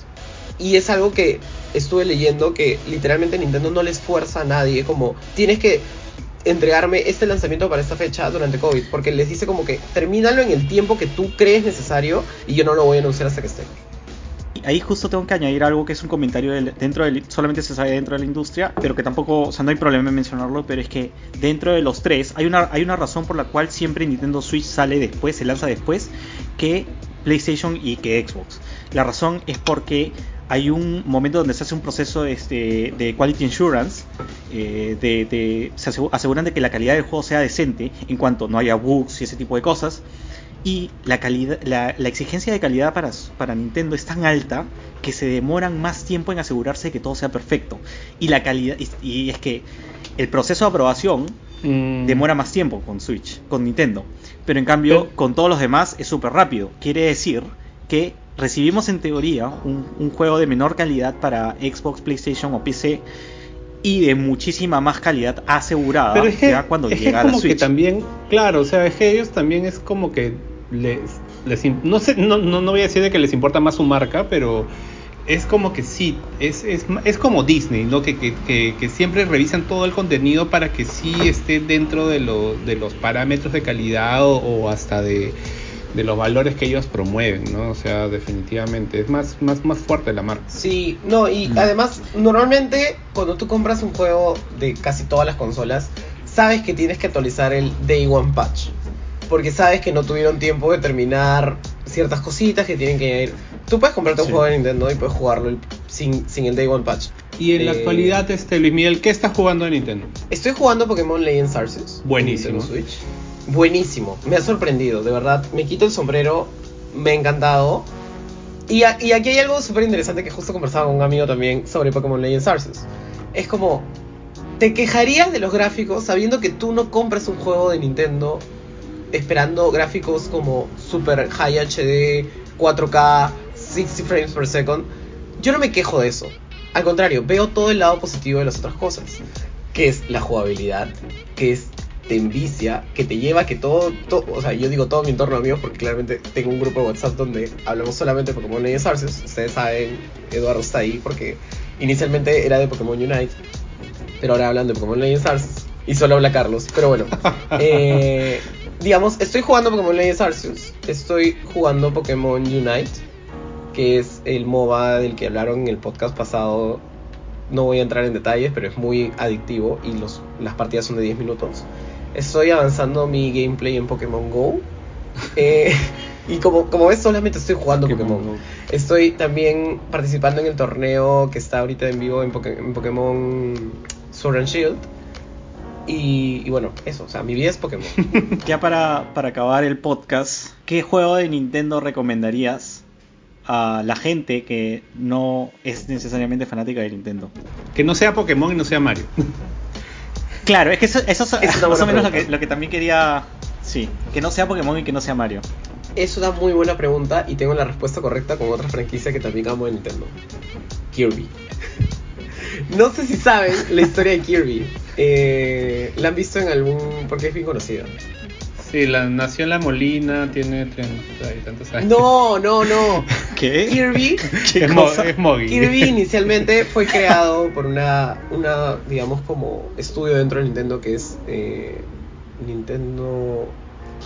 Y es algo que estuve leyendo que literalmente Nintendo no les fuerza a nadie, como tienes que entregarme este lanzamiento para esta fecha durante COVID, porque les dice como que termínalo en el tiempo que tú crees necesario y yo no lo voy a anunciar hasta que esté. Ahí justo tengo que añadir algo que es un comentario dentro solamente se sabe dentro de la industria, pero que tampoco, o sea, no hay problema en mencionarlo, pero es que dentro de los tres hay una, hay una razón por la cual siempre Nintendo Switch sale después, se lanza después que PlayStation y que Xbox. La razón es porque hay un momento donde se hace un proceso este, de quality insurance, eh, de, se aseguran de que la calidad del juego sea decente en cuanto no haya bugs y ese tipo de cosas. Y la, calidad, la, exigencia de calidad para, para, Nintendo es tan alta que se demoran más tiempo en asegurarse de que todo sea perfecto. Y la calidad y, es que el proceso de aprobación mm. demora más tiempo con Switch, con Nintendo. Pero en cambio, con todos los demás es súper rápido. Quiere decir que recibimos en teoría un, juego de menor calidad para Xbox, PlayStation o PC y de muchísima más calidad asegurada Pero es que, cuando llega a la Switch. que también, claro, o sea, es que ellos también es como que les, no sé, no, no, voy a decir de que les importa más su marca, pero es como que sí, es, es, es como Disney, ¿no? Que, que, que, siempre revisan todo el contenido para que sí esté dentro de, lo, de los parámetros de calidad o hasta de de los valores que ellos promueven, ¿no? O sea, definitivamente es más, más, más fuerte la marca. Sí, no, y además, normalmente cuando tú compras un juego de casi todas las consolas, sabes que tienes que actualizar el Day One Patch. Porque sabes que no tuvieron tiempo de terminar ciertas cositas que tienen que ir. Tú puedes comprarte un juego de Nintendo y puedes jugarlo sin, sin el Day One Patch. Y en la eh, actualidad, este Luis Miguel, ¿qué estás jugando en Nintendo? Estoy jugando Pokémon Legends Arceus. Buenísimo. Switch buenísimo, me ha sorprendido, de verdad, me quito el sombrero, me ha encantado. Y, aquí hay algo súper interesante que justo conversaba con un amigo también sobre Pokémon Legends Arceus. Es como, ¿te quejarías de los gráficos sabiendo que tú no compras un juego de Nintendo esperando gráficos como super high HD, 4K, 60 frames per second? Yo no me quejo de eso. Al contrario, veo todo el lado positivo de las otras cosas. Que es la jugabilidad, que es te envicia, que te lleva que todo, o sea, yo digo todo mi entorno mío porque claramente tengo un grupo de WhatsApp donde hablamos solamente de Pokémon Legends Arceus. Ustedes saben, Eduardo está ahí porque inicialmente era de Pokémon Unite, pero ahora hablan de Pokémon Legends Arceus y solo habla Carlos. Pero bueno, eh, digamos, estoy jugando Pokémon Legends Arceus, estoy jugando Pokémon Unite, que es el MOBA del que hablaron en el podcast pasado. No voy a entrar en detalles, pero es muy adictivo y los, las partidas son de 10 minutos estoy avanzando mi gameplay en Pokémon Go. Eh, y como, como ves, solamente estoy jugando Pokémon. Go. Estoy también participando en el torneo que está ahorita en vivo en, Pokémon Sword and Shield. Y, bueno, eso, o sea, mi vida es Pokémon. ya para, para acabar el podcast, ¿qué juego de Nintendo recomendarías a la gente que no es necesariamente fanática de Nintendo? Que no sea Pokémon y no sea Mario. Claro, es que eso, eso, es más o menos lo que, lo que también quería. Sí, que no sea Pokémon y que no sea Mario. Es una muy buena pregunta y tengo la respuesta correcta con otra franquicia que también amo de Nintendo: Kirby. no sé si saben la historia de Kirby. Eh, la han visto en algún. porque es bien conocida. Sí, la, nació en La Molina, tiene 30 y tantos años. No, no, no. ¿Qué? Kirby. ¿Qué es, cosa? es Kirby inicialmente fue creado por una, una, digamos, como estudio dentro de Nintendo que es eh, Nintendo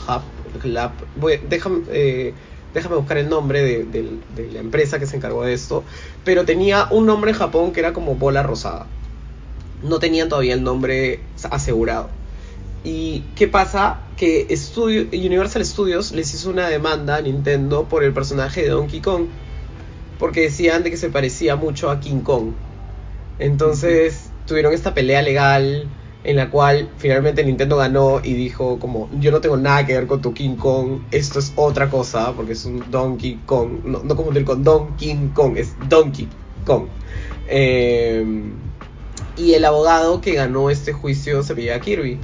Hub, Lab. Voy, déjame, eh, déjame buscar el nombre de, de la empresa que se encargó de esto. Pero tenía un nombre en Japón que era como bola rosada. No tenían todavía el nombre asegurado. ¿Y qué pasa? Que Universal Studios les hizo una demanda a Nintendo por el personaje de Donkey Kong. Porque decían de que se parecía mucho a King Kong. Entonces tuvieron esta pelea legal en la cual finalmente Nintendo ganó y dijo como yo no tengo nada que ver con tu King Kong, esto es otra cosa porque es un Donkey Kong, no, no confundir con Donkey Kong, es Donkey Kong. Em, y el abogado que ganó este juicio se veía Kirby.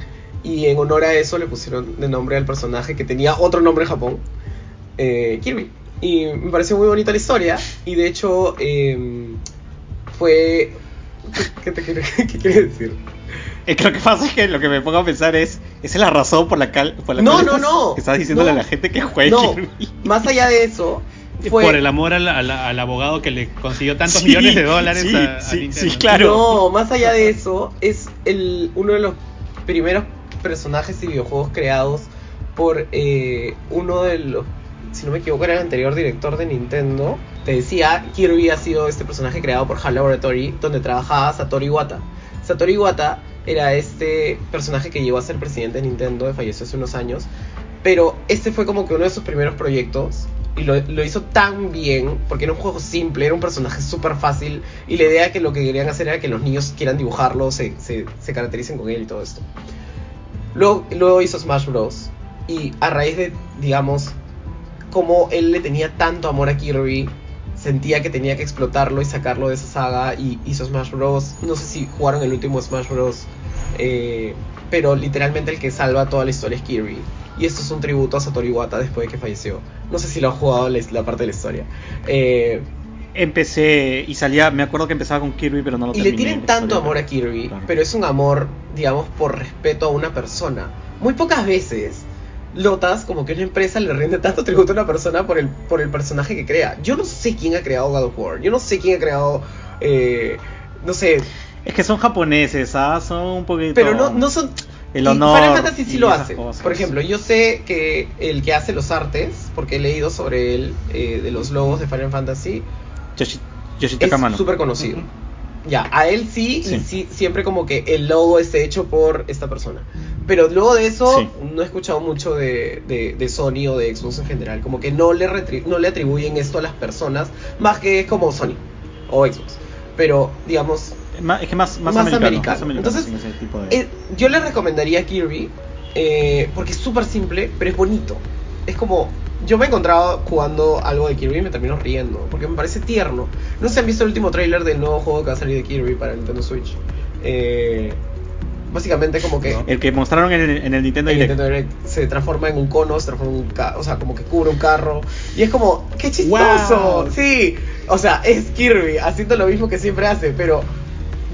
Y en honor a eso le pusieron de nombre al personaje que tenía otro nombre en Japón, eh, Kirby. Y me pareció muy bonita la historia. Y de hecho, em, fue. ¿Qué, te quiere, qué quiere decir? Es que lo que pasa es que lo que me pongo a pensar es, esa es la razón por la, cal, por la no, cual no, no. estás, diciéndole a la gente que juegue no, Más allá de eso, por el amor al, abogado que le consiguió tantos millones de dólares a, Sí, claro. No, más allá de eso, es el, uno de los primeros personajes y videojuegos creados por eh, uno de los, si no me equivoco, era el anterior director de Nintendo. Te decía, Kirby ha sido este personaje creado por HAL Laboratory, donde trabajaba Satoru Iwata. Satoru Iwata era este personaje que llegó a ser presidente de Nintendo, falleció hace unos años. Pero este fue como que uno de sus primeros proyectos y lo, hizo tan bien, porque era un juego simple, era un personaje súper fácil, y la idea que lo que querían hacer era que los niños quieran dibujarlo, se, se, caractericen con él y todo esto. Luego, luego hizo Smash Bros. Y a raíz de, digamos, como él le tenía tanto amor a Kirby, sentía que tenía que explotarlo y sacarlo de esa saga, y hizo Smash Bros. No sé si jugaron el último Smash Bros. Eh, pero literalmente el que salva toda la historia es Kirby. Y esto es un tributo a Satoru Iwata después de que falleció. No sé si lo ha jugado la, parte de la historia. Eh, Empecé y salía, me acuerdo que empezaba con Kirby, pero no lo Y le tienen tanto amor a Kirby, pero es un amor, digamos, por respeto a una persona. Muy pocas veces Lotas, como que una empresa le rinde tanto tributo a una persona por el, por el personaje que crea. Yo no sé quién ha creado God of War, yo no sé quién ha creado, eh, no sé. Es que son japoneses, ¿ah? Son un poquito... Pero no, no son el honor. Final Fantasy sí lo hace. Por ejemplo, yo sé que el que hace los artes, porque he leído sobre él, eh, de los logos de Final Fantasy, Yoshi, es súper conocido. Ya, a él sí, y sí, siempre como que el logo esté hecho por esta persona. Pero luego de eso, no he escuchado mucho de, de, Sony o de Xbox en general. Como que no le, no le atribuyen esto a las personas, más que es como Sony o Xbox. Pero, digamos, es que más, más, americano, Entonces, eh, yo le recomendaría Kirby eh, porque es súper simple, pero es bonito. Es como. Yo me he encontrado jugando algo de Kirby y me termino riendo, porque me parece tierno. No sé si han visto el último tráiler del nuevo juego que va a salir de Kirby para el Nintendo Switch. Eh, básicamente como que... El que mostraron en el, Nintendo, Direct. Se transforma en un cono, se transforma en un o sea, como que cubre un carro. Y es como, ¡qué chistoso! Sí, o sea, es Kirby haciendo lo mismo que siempre hace, pero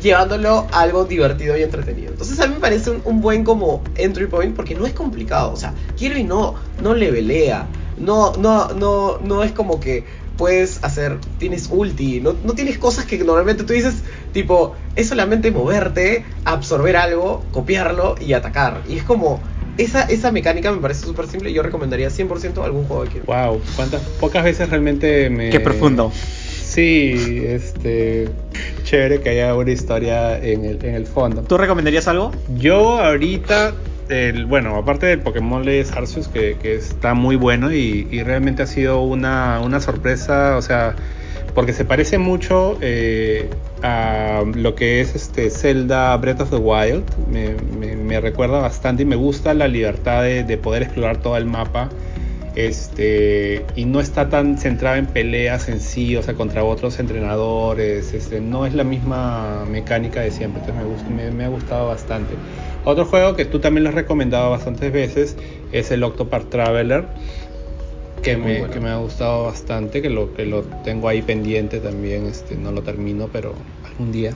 llevándolo a algo divertido y entretenido. Entonces a mí me parece un, buen como entry point porque no es complicado. O sea, Kirby no, no le velea. No, no, no, no es como que puedes hacer, tienes ulti, no, no tienes cosas que normalmente tú dices, tipo, es solamente moverte, absorber algo, copiarlo y atacar. Y es como, esa, esa mecánica me parece súper simple. Yo recomendaría 100% algún juego de Kirby. Wow, cuántas pocas veces realmente me. Qué profundo. Sí, este. Chévere que haya una historia en el, en el fondo. ¿Tú recomendarías algo? Yo ahorita el, bueno, aparte del Pokémon Legends Arceus, que, que está muy bueno y, y, realmente ha sido una, una sorpresa, o sea, porque se parece mucho eh, a lo que es este Zelda Breath of the Wild, me, me, me recuerda bastante y me gusta la libertad de, de poder explorar todo el mapa este, y no está tan centrado en peleas en sí, o sea, contra otros entrenadores, este, no es la misma mecánica de siempre, entonces me, me, ha gustado bastante. Otro juego que tú también lo has recomendado bastantes veces es el Octopath Traveler, que me, que me, ha gustado bastante, que lo, que lo tengo ahí pendiente también, este, no lo termino, pero algún día.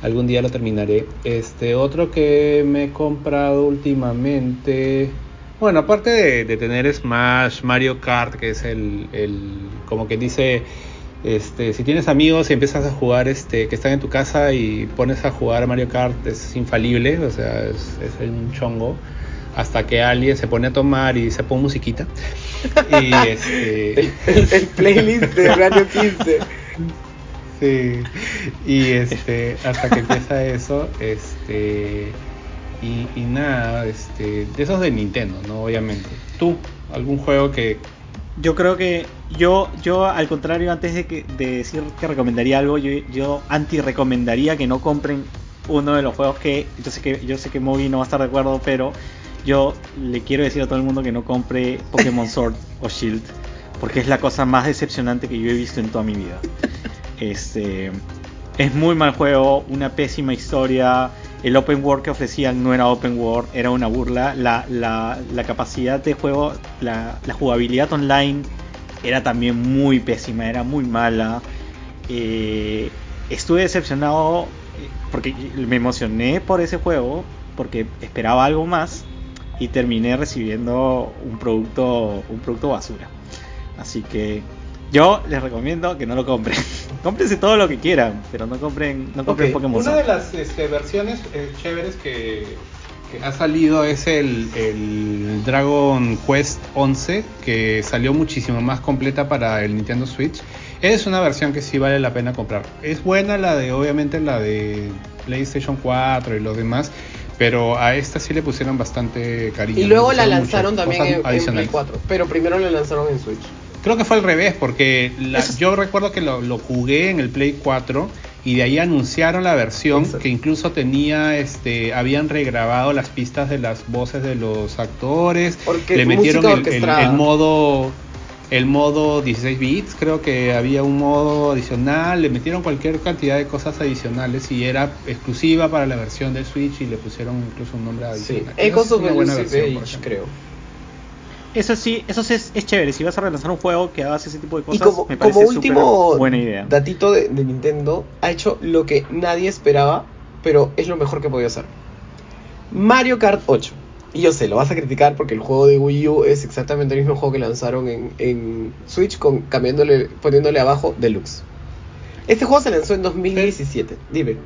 Algún día lo terminaré. Este otro que me he comprado últimamente, bueno, aparte de, tener Smash, Mario Kart, que es el, como que dice, este, si tienes amigos y empiezas a jugar, este, que están en tu casa y pones a jugar Mario Kart, es infalible, o sea, es, un chongo, hasta que alguien se pone a tomar y se pone musiquita. Y este... el, playlist de Radio 15. Sí, y este, hasta que empieza eso, este y, nada, este, de esos de Nintendo, ¿no? Obviamente. ¿Tú, algún juego que...? Yo creo que yo, yo al contrario, antes de, que, de decir que recomendaría algo, yo, yo anti-recomendaría que no compren uno de los juegos que yo sé que yo sé que Moby no va a estar de acuerdo, pero yo le quiero decir a todo el mundo que no compre Pokémon Sword o Shield, porque es la cosa más decepcionante que yo he visto en toda mi vida. Este es muy mal juego, una pésima historia, el open world que ofrecían no era open world, era una burla. La, capacidad de juego, la, jugabilidad online era también muy pésima, era muy mala. Eh, estuve decepcionado eh, porque me emocioné por ese juego, porque esperaba algo más y terminé recibiendo un producto, un producto basura. Así que Yo les recomiendo que no lo compren. Cómprense todo lo que quieran, pero no compren, no compren Pokémon. Una de las este, versiones eh, chéveres que, ha salido es el, el, Dragon Quest 11, que salió muchísimo más completa para el Nintendo Switch. Es una versión que sí vale la pena comprar. Es buena la de, obviamente, la de PlayStation 4 y los demás, pero a esta sí le pusieron bastante cariño. Y luego la lanzaron también en, en, Play 4, pero primero la lanzaron en Switch. Creo que fue al revés, porque yo recuerdo que lo, jugué en el Play 4 y de ahí anunciaron la versión que incluso tenía, este, habían regrabado las pistas de las voces de los actores, porque le metieron el, modo el modo 16 bits, creo que había un modo adicional, le metieron cualquier cantidad de cosas adicionales y era exclusiva para la versión de Switch y le pusieron incluso un nombre adicional. Sí, Echoes of creo. Eso sí, eso es, es, chévere. Si vas a relanzar un juego que hagas ese tipo de cosas, y como, me parece como último buena idea. datito de, de, Nintendo, ha hecho lo que nadie esperaba, pero es lo mejor que podía hacer. Mario Kart 8. Y yo sé, lo vas a criticar porque el juego de Wii U es exactamente el mismo juego que lanzaron en, en Switch, con, cambiándole, poniéndole abajo Deluxe. Este juego se lanzó en 2017. Dime.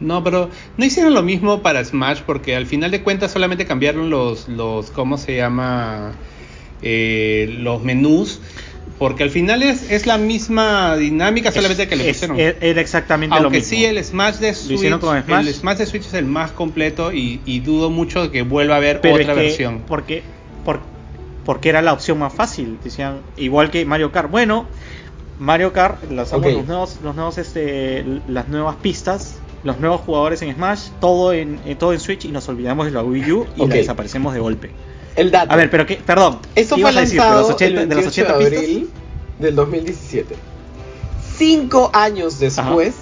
No, pero no hicieron lo mismo para Smash porque al final de cuentas solamente cambiaron los, los ¿cómo se llama? Eh, los menús. Porque al final es, es la misma dinámica, solamente que le pusieron. Era exactamente lo mismo. sí, el Smash de Switch. El Smash de Switch es el más completo y, dudo mucho de que vuelva a haber otra versión. Porque, porque, porque era la opción más fácil. Decían, igual que Mario Kart. Bueno, Mario Kart lanzamos los nuevos, los nuevos este, las nuevas pistas los nuevos jugadores en Smash, todo en, eh, todo en Switch y nos olvidamos de la Wii U y la desaparecemos de golpe. El dato. A ver, pero qué, perdón. Eso fue lanzado ¿De los 80, el 28 de, abril del 2017. Cinco años después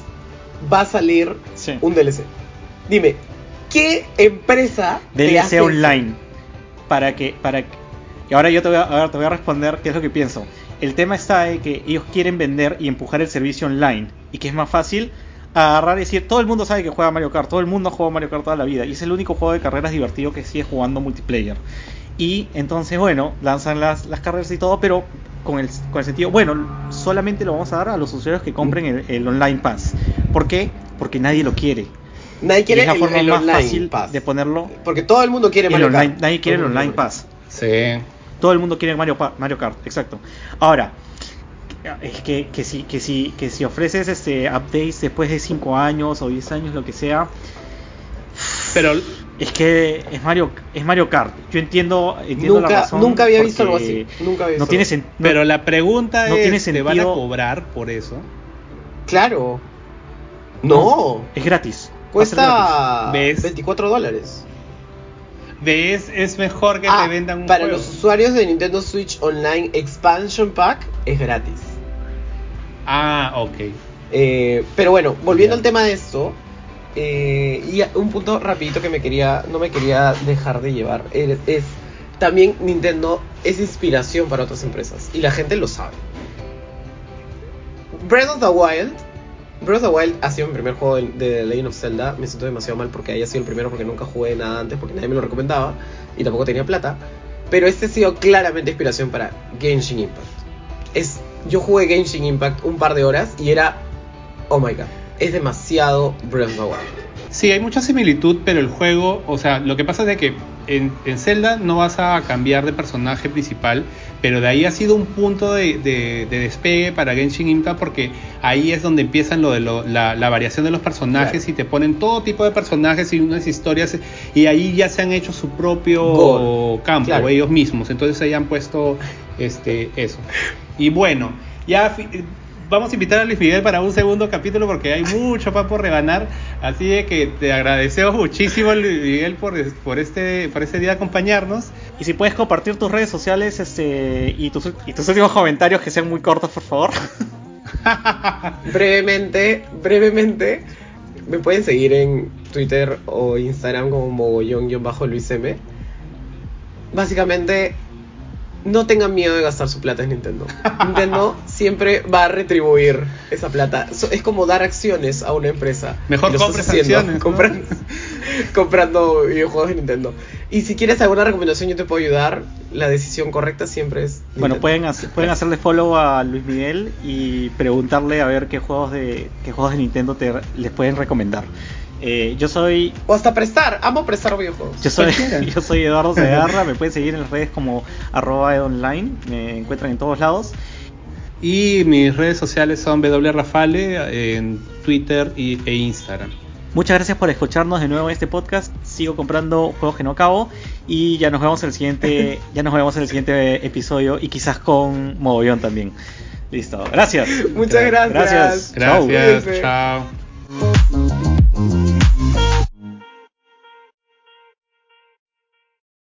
va a salir un DLC. Dime, ¿qué empresa DLC online para que para y ahora yo te voy, a, te voy a responder qué es lo que pienso. El tema está en que ellos quieren vender y empujar el servicio online y que es más fácil agarrar y decir, todo el mundo sabe que juega Mario Kart, todo el mundo ha jugado Mario Kart toda la vida y es el único juego de carreras divertido que sigue jugando multiplayer. Y entonces, bueno, lanzan las, las carreras y todo, pero con el, con el sentido, bueno, solamente lo vamos a dar a los usuarios que compren el, Online Pass. ¿Por qué? Porque nadie lo quiere. Nadie quiere es la forma más fácil de ponerlo. Porque todo el mundo quiere Mario Kart. Nadie quiere el Online Pass. Sí. Todo el mundo quiere Mario, Mario Kart, exacto. Ahora, es que, que, si, que, si, que si ofreces este updates después de 5 años o 10 años, lo que sea. Pero es que es Mario es Mario Kart. Yo entiendo, entiendo nunca, la razón. Nunca había visto algo así. Nunca había no tiene Pero la pregunta es, tiene sentido. ¿te van a cobrar por eso? Claro. No. es gratis. Cuesta 24 dólares. ¿Ves? Es mejor que te ah, vendan un Para los usuarios de Nintendo Switch Online Expansion Pack es gratis. Ah, ok. Eh, pero bueno, volviendo al tema de esto, eh, y un punto rapidito que me quería, no me quería dejar de llevar, es, es, también Nintendo es inspiración para otras empresas, y la gente lo sabe. Breath of the Wild, Breath of the Wild ha sido mi primer juego de, de Legend of Zelda, me siento demasiado mal porque haya sido el primero porque nunca jugué nada antes, porque nadie me lo recomendaba, y tampoco tenía plata, pero este ha sido claramente inspiración para Genshin Impact. Es yo jugué Genshin Impact un par de horas y era, oh my god, es demasiado Breath of the Wild. Sí, hay mucha similitud, pero el juego, o sea, lo que pasa es de que en, en, Zelda no vas a cambiar de personaje principal, pero de ahí ha sido un punto de, de, despegue para Genshin Impact porque ahí es donde empiezan lo de la, la, variación de los personajes y te ponen todo tipo de personajes y unas historias y ahí ya se han hecho su propio campo ellos mismos, entonces ahí han puesto este eso. Y bueno, ya vamos a invitar a Luis Miguel para un segundo capítulo porque hay mucho para por rebanar. Así de que te agradecemos muchísimo, Luis Miguel, por, por, este, por este día acompañarnos. Y si puedes compartir tus redes sociales este, y, tus, y tus últimos comentarios que sean muy cortos, por favor. brevemente, brevemente, me pueden seguir en Twitter o Instagram como mogollón-luis M. Básicamente no tengan miedo de gastar su plata en Nintendo. Nintendo siempre va a retribuir esa plata. Es como dar acciones a una empresa. Mejor compres acciones. Comprando, comprando videojuegos de Nintendo. Y si quieres alguna recomendación, yo te puedo ayudar. La decisión correcta siempre es. Bueno, pueden, pueden hacerle follow a Luis Miguel y preguntarle a ver qué juegos de, qué juegos de Nintendo te, les pueden recomendar. Eh, yo soy. O hasta prestar, amo prestar videojuegos. Yo soy, yo soy Eduardo Segarra, me pueden seguir en las redes como arroba online, me encuentran en todos lados. Y mis redes sociales son wrafale en Twitter y, e Instagram. Muchas gracias por escucharnos de nuevo en este podcast. Sigo comprando juegos que no acabo y ya nos vemos en el siguiente, ya nos vemos en el siguiente episodio y quizás con mogollón también. Listo. Gracias. Muchas gracias. Gracias. Gracias. Chao.